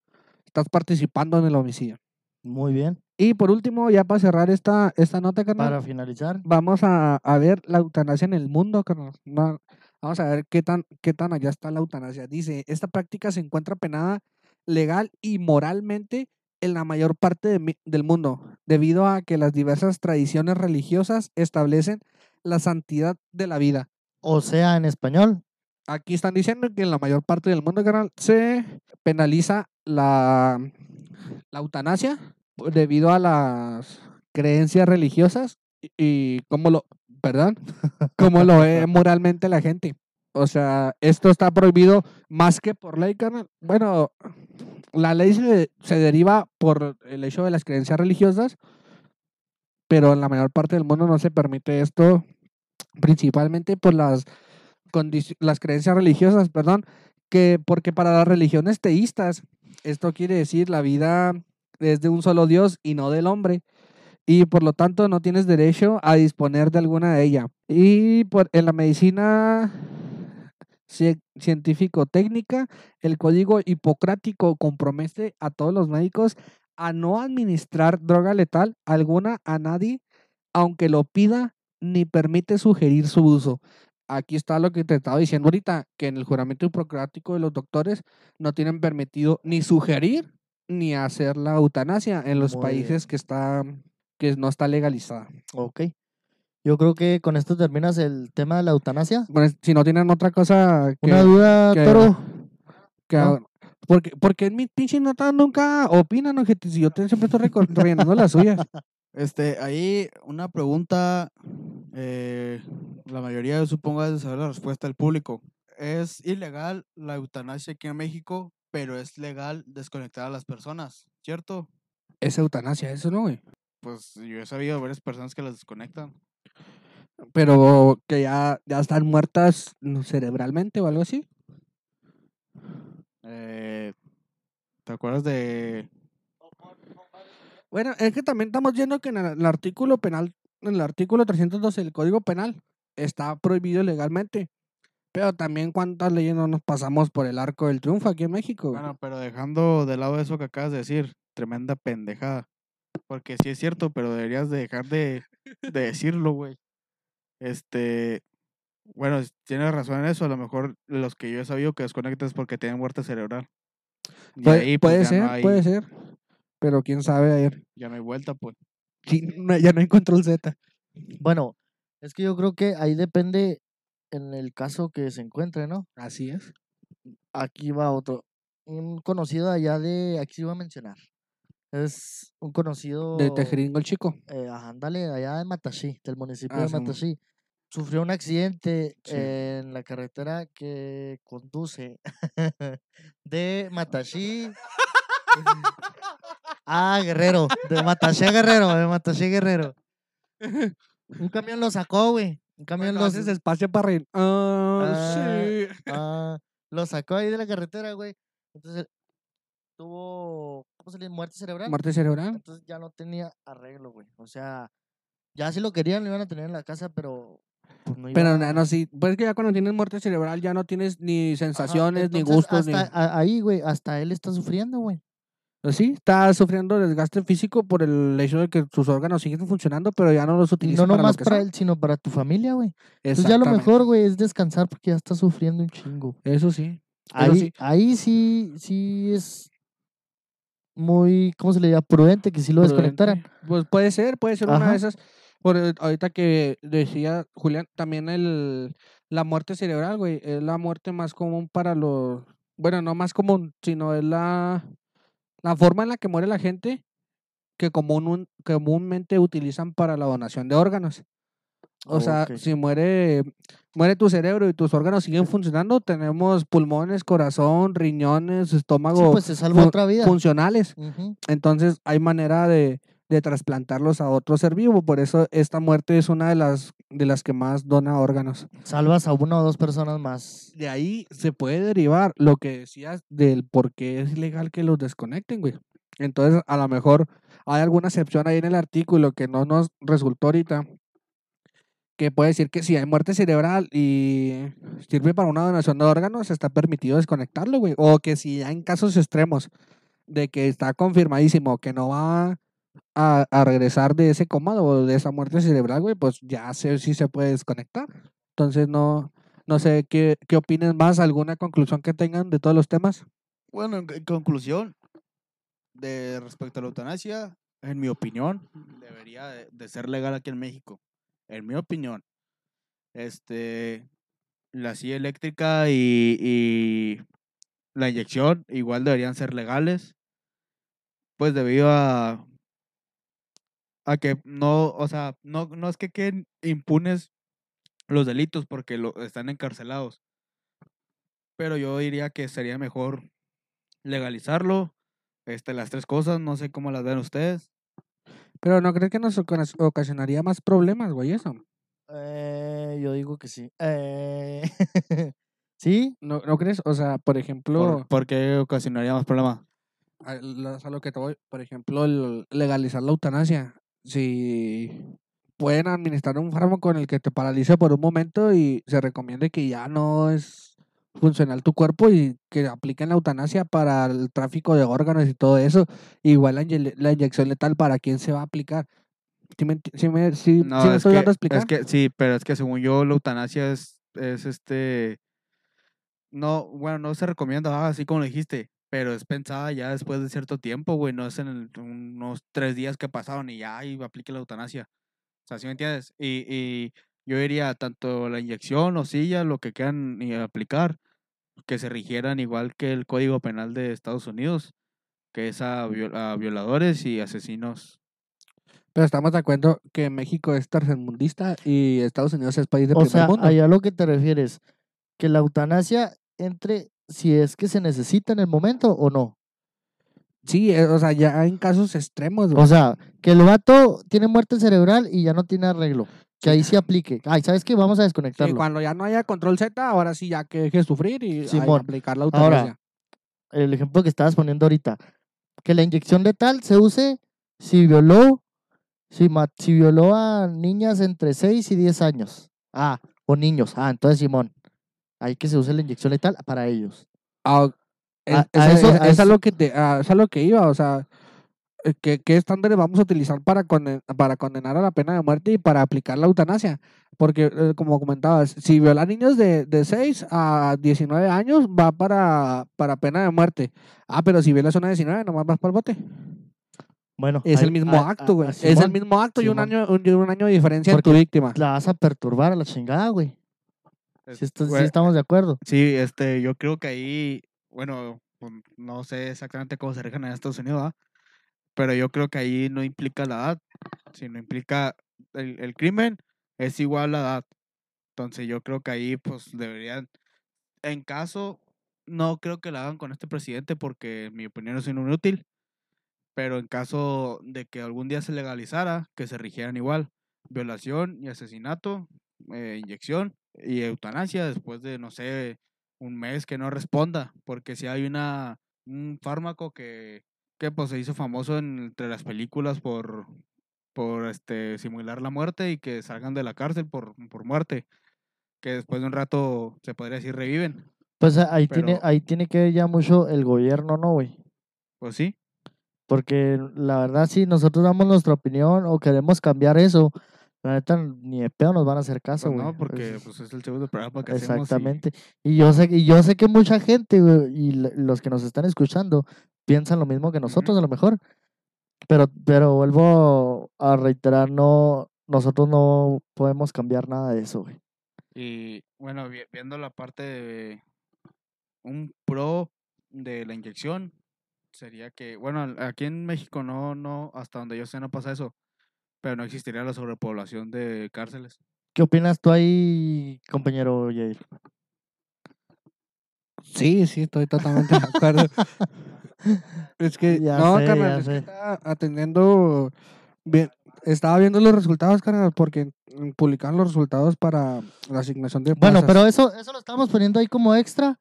Estás participando en el homicidio.
Muy bien.
Y por último, ya para cerrar esta, esta nota, carnal,
Para finalizar.
vamos a, a ver la eutanasia en el mundo, carnal. Va- Vamos a ver qué tan, qué tan allá está la eutanasia. Dice, esta práctica se encuentra penada legal y moralmente en la mayor parte de del mundo, debido a que las diversas tradiciones religiosas establecen la santidad de la vida.
O sea, en español.
Aquí están diciendo que en la mayor parte del mundo, carnal, se penaliza la, la eutanasia debido a las creencias religiosas y, y cómo lo, perdón, cómo lo ve moralmente la gente. O sea, esto está prohibido más que por ley, carnal. Bueno, la ley se, se deriva por el hecho de las creencias religiosas, pero en la mayor parte del mundo no se permite esto, principalmente por las, las creencias religiosas, perdón, que porque para las religiones teístas, esto quiere decir la vida es de un solo Dios y no del hombre, y por lo tanto no tienes derecho a disponer de alguna de ella. Y por, en la medicina cie- científico-técnica, el código hipocrático compromete a todos los médicos a no administrar droga letal alguna a nadie, aunque lo pida, ni permite sugerir su uso. Aquí está lo que te estaba diciendo ahorita, que en el juramento hipocrático de los doctores no tienen permitido ni sugerir ni hacer la eutanasia en los
Muy
países que está que no está legalizada.
Ok. Yo creo que con esto terminas el tema de la eutanasia.
Bueno, si no tienen otra cosa que,
Una duda,
que-
Toro.
que
¿no?
porque, porque en mi pinche nota nunca opinan, ojete, si yo siempre estoy rellenando las suyas.
Este, ahí una pregunta, eh, la mayoría supongo es de saber la respuesta del público. Es ilegal la eutanasia aquí en México, pero es legal desconectar a las personas, ¿cierto?
Es eutanasia, eso no, güey.
Pues yo he sabido de varias personas que las desconectan.
Pero que ya, ya están muertas cerebralmente o algo así.
Eh, ¿Te acuerdas de
Bueno, es que también estamos viendo que en el, el artículo penal, en el artículo 312 del Código Penal, está prohibido legalmente. Pero también cuántas leyes no nos pasamos por el arco del triunfo aquí en México. güey?
Bueno, pero dejando de lado eso que acabas de decir, tremenda pendejada. Porque sí es cierto, pero deberías de dejar de, de decirlo, güey. Este, bueno, tienes razón en eso. A lo mejor los que yo he sabido que desconectan es porque tienen muerte cerebral. Y
puede
ahí, pues,
puede ser,
no hay-
puede ser. Pero quién sabe ayer.
Ya no hay vuelta, pues.
ya no hay control Z.
Bueno, es que yo creo que ahí depende en el caso que se encuentre, ¿no?
Así es.
Aquí va otro. Un conocido allá de, aquí iba a mencionar. Es un conocido.
De Tejeringo el chico.
Eh, ándale, allá de Matashi, del municipio
Ah,
de
sí,
Matashi. sufrió un accidente
Sí.
en la carretera que conduce de Matashi a Guerrero, de Matashi a Guerrero, de Matashi a Guerrero. Un camión lo sacó, güey.
Cuando
lo,
haces espacio para reír. Ah,
Ah,
sí.
ah, lo sacó ahí de la carretera, güey. Entonces tuvo, ¿cómo se le dice? Muerte cerebral.
Muerte cerebral.
Entonces ya no tenía arreglo, güey. O sea, ya si lo querían, lo iban a tener en la casa, pero pues no
Pero
iba-
no, sí. Pues que ya cuando tienes muerte cerebral ya no tienes ni
Ajá,
sensaciones, ni gustos, ni.
a- ahí, güey, hasta él está sufriendo, güey.
Pues sí, está sufriendo desgaste físico por el hecho de que sus órganos siguen funcionando, pero ya no los utiliza
no
para
nomás
lo que
para él, sino para tu familia, güey. Entonces ya lo mejor, güey, es descansar porque ya está sufriendo un chingo.
Eso sí. Eso
Ahí,
sí.
ahí sí, sí es muy, ¿cómo se le llama? Prudente que sí lo desconectaran.
Prudente. Pues puede ser, puede ser una de esas. Por, eh, ahorita que decía Julián, también el, la muerte cerebral, güey, es la muerte más común para los, bueno, no más común, sino es la, la forma en la que muere la gente que común, comúnmente utilizan para la donación de órganos. O sea, si muere, muere tu cerebro y tus órganos siguen funcionando, tenemos pulmones, corazón, riñones,
Sí,
estómago
pues se salva
fu-
otra vida.
funcionales. Entonces hay manera de, de trasplantarlos a otro ser vivo. Por eso esta muerte es una de las, de las que más dona órganos.
Salvas a una o dos personas más.
De ahí se puede derivar lo que decías del por qué es ilegal que los desconecten, güey. Entonces, a lo mejor hay alguna excepción ahí en el artículo que no nos resultó ahorita, que puede decir que si hay muerte cerebral y sirve para una donación de órganos, está permitido desconectarlo, güey. O que si ya en casos extremos de que está confirmadísimo que no va a, a regresar de ese coma o de esa muerte cerebral, güey, pues ya sé si se puede desconectar. Entonces, no, no sé qué, qué opinen más, alguna conclusión que tengan de todos los temas.
Bueno, en, conclusión, de respecto a la eutanasia, en mi opinión, debería de, de ser legal aquí en México. En mi opinión. Este, la silla eléctrica y, y la inyección igual deberían ser legales. Pues debido a, a que no, o sea, no, no es que queden impunes los delitos porque lo, están encarcelados. Pero yo diría que sería mejor legalizarlo. Este, las tres cosas, no sé cómo las ven ustedes.
Pero ¿no crees que nos ocas- ocasionaría más problemas, güey, eso?
Eh, yo digo que sí. Eh, ¿Sí?
¿No, ¿No crees? O sea, por ejemplo,
¿Por, por qué ocasionaría más problemas?
a lo que te voy, por ejemplo, el legalizar la eutanasia. Si pueden administrar un fármaco con el que te paralice por un momento y se recomiende que ya no es funcional tu cuerpo y que apliquen la eutanasia para el tráfico de órganos y todo eso. Igual la, inye- la inyección letal, ¿para quién se va a aplicar? ¿Sí me, sí me- sí-
No,
sí me
es,
estoy
que,
dando a explicar?
es que sí, pero es que según yo la eutanasia es, es este, no, bueno, no se recomienda ah, así como dijiste, pero es pensada ya después de cierto tiempo, güey, no es en el- unos tres días que pasaron y ya, y aplique la eutanasia. O sea, ¿sí me entiendes? Y, y yo diría tanto la inyección o silla, lo que quieran y aplicar, que se rigieran igual que el Código Penal de Estados Unidos, que es a, viol- a violadores y asesinos.
Pero estamos de acuerdo que México es tercermundista y Estados Unidos es país de
O
primer
sea,
mundo.
allá a lo que te refieres, que la eutanasia entre si es que se necesita en el momento o no.
Sí, eh, o sea, ya en casos extremos, güey.
O sea, que el vato tiene muerte cerebral y ya no tiene arreglo. Que ahí sí aplique. Ay, ¿sabes qué? Vamos a
Sí,
desconectarlo.
cuando ya no haya control Z, ahora sí ya que deje de sufrir y
Simón.
aplicar la
Ahora,
eutanasia.
El ejemplo que estabas poniendo ahorita. Que la inyección letal se use si violó, si, si violó a niñas entre 6 y 10 años. Ah, o niños. Ah, entonces Simón. Hay que se use la inyección letal para ellos.
Ah, es,
a-
es
a
eso-
a
es lo que te, a- es a lo que iba, o sea, eh, ¿qué, qué estándares vamos a utilizar para, conden- para condenar a la pena de muerte y para aplicar la eutanasia? Porque, eh, como comentabas, si viola niños de, de 6 a 19 años, va para, para pena de muerte. Ah, pero si violas una de 19, nomás vas para el bote.
Bueno.
Es
ahí-
el mismo
ah,
acto,
ah,
güey.
ah,
Es el mismo acto y un año, un, año de diferencia en tu víctima.
La vas a perturbar a la chingada, güey. Si,
Es-
sí
güey,
estamos de acuerdo.
Sí, este, yo creo que ahí, bueno, pues, no sé exactamente cómo se rigen en Estados Unidos, pero yo creo que ahí no implica la edad, sino implica el, el crimen es igual a la edad. Entonces yo creo que ahí pues deberían, en caso, no creo que la hagan con este presidente porque en mi opinión es inútil, pero en caso de que algún día se legalizara, que se rigieran igual, violación y asesinato, eh, inyección y eutanasia después de, no sé, un mes que no responda, porque si hay una, un fármaco que, que pues se hizo famoso en- entre las películas por, por este, simular la muerte y que salgan de la cárcel por, por muerte, que después de un rato se podría decir reviven.
Pues ahí, tiene, ahí tiene que ver ya mucho el gobierno, ¿no, güey?
Pues sí,
Porque la verdad, si nosotros damos nuestra opinión o queremos cambiar eso, la neta, ni de pedo nos van a hacer caso,
pues
güey.
no, porque
Es-
pues es el segundo programa que hacemos. y-
Exactamente. Y yo sé, y yo sé que mucha gente, güey, y los que nos están escuchando, piensan lo mismo que nosotros, a lo mejor. Pero, pero vuelvo a reiterar, no, nosotros no podemos cambiar nada de eso, güey.
Y bueno, vi- viendo la parte de un pro de la inyección, sería que, bueno, aquí en México no, no, hasta donde yo sé no pasa eso, pero no existiría la sobrepoblación de cárceles.
¿Qué opinas tú ahí, compañero Jair?
Sí, sí, estoy totalmente de acuerdo. es que,
Ya
no,
sé,
carnal,
ya
es que estaba atendiendo, bien, estaba viendo los resultados, carnal, porque publicaron los resultados para la asignación de
Bueno, pero eso, eso lo estamos poniendo ahí como extra.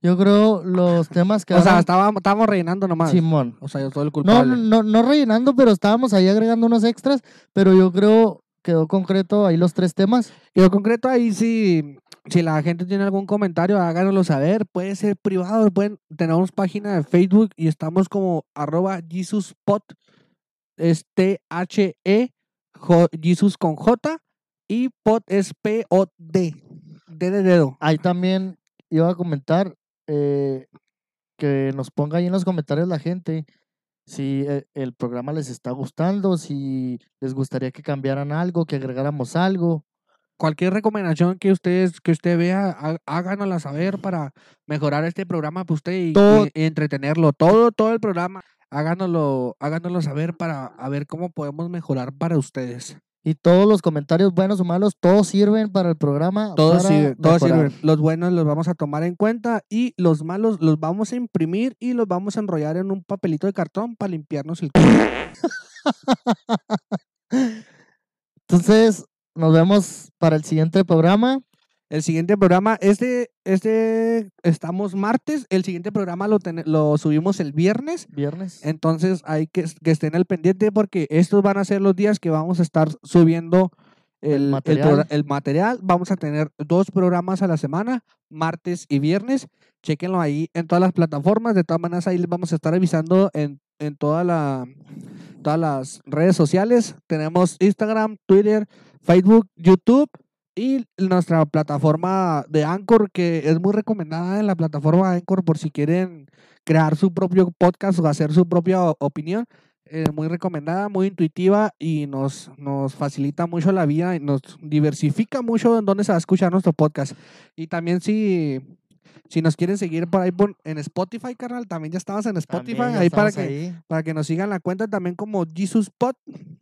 Yo creo los temas que
O sea, estábamos, estábamos rellenando nomás.
Simón.
O sea, yo soy el
No,
culpable.
no, no rellenando, pero estábamos ahí agregando unos extras, pero yo creo quedó concreto ahí los tres temas.
Y en concreto ahí sí, si la gente tiene algún comentario, háganoslo saber. Puede ser privado, pueden, tenemos página de Facebook y estamos como arroba JesusPod, es T-H-E, Jo- Jesus con J, y Pod es P-O-D, D de dedo.
Ahí también iba a comentar eh, que nos ponga ahí en los comentarios la gente si eh, el programa les está gustando, si les gustaría que cambiaran algo, que agregáramos algo.
Cualquier recomendación que ustedes que usted vea, há- háganosla saber para mejorar este programa para usted y,
Todo-
y- y entretenerlo. Todo, todo el programa, háganoslo, háganoslo saber para a ver cómo podemos mejorar para ustedes.
Y todos los comentarios buenos o malos, todos sirven para el programa.
Todos sirven, todos sirven. Los buenos los vamos a tomar en cuenta y los malos los vamos a imprimir y los vamos a enrollar en un papelito de cartón para limpiarnos el.
Entonces, nos vemos para el siguiente programa.
El siguiente programa, este, este, estamos martes, el siguiente programa lo, lo subimos el viernes,
Viernes.
entonces hay que, que estén al pendiente porque estos van a ser los días que vamos a estar subiendo
El
el, el
material.
progra- el material. Vamos a tener dos programas a la semana, martes y viernes. Chequenlo ahí en todas las plataformas. De todas maneras, ahí les vamos a estar avisando en, en toda la, todas las redes sociales. Tenemos Instagram, Twitter, Facebook, YouTube y nuestra plataforma de Anchor, que es muy recomendada en la plataforma de Anchor por si quieren crear su propio podcast o hacer su propia opinión. eh, muy recomendada, muy intuitiva y nos, nos facilita mucho la vida y nos diversifica mucho en dónde se va a escuchar nuestro podcast. Y también si, si nos quieren seguir por ahí por- en Spotify, carnal, también ya estamos en Spotify, ahí para que,
ahí.
para que nos sigan la cuenta también como Jesus Pod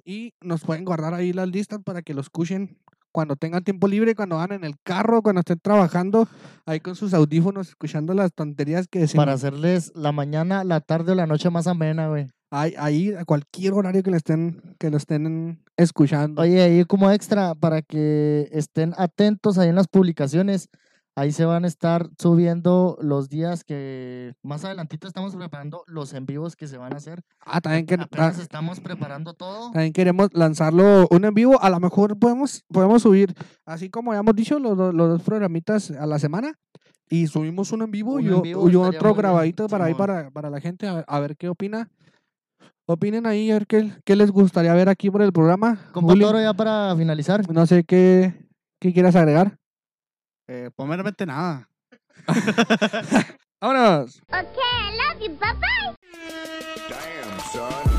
y nos pueden guardar ahí las listas para que lo escuchen cuando tengan tiempo libre, cuando van en el carro, cuando estén trabajando, ahí con sus audífonos, escuchando las tonterías que decimos.
Para hacerles la mañana, la tarde o la noche más amena, güey.
Ahí, ahí a cualquier horario que le estén, que lo estén escuchando.
Oye, ahí como extra, para que estén atentos ahí en las publicaciones, ahí se van a estar subiendo los días que más adelantito estamos preparando los en vivos que se van a hacer.
ah, también, que,
Apenas estamos preparando todo.
también queremos lanzarlo un en vivo. A lo mejor podemos, podemos subir, así como ya hemos dicho, los, los dos programitas a la semana. Y subimos uno en vivo
Uno
y,
en vivo
y otro
muy bien,
grabadito para ahí para, para la gente, a ver, a ver qué opina. Opinen ahí, a ver qué, qué les gustaría ver aquí por el programa.
Compa Toro, ya para finalizar.
no sé qué, qué quieras agregar.
Eh, primeramente nada.
¡Vámonos!
Okay, I love you. Bye bye. Damn, son.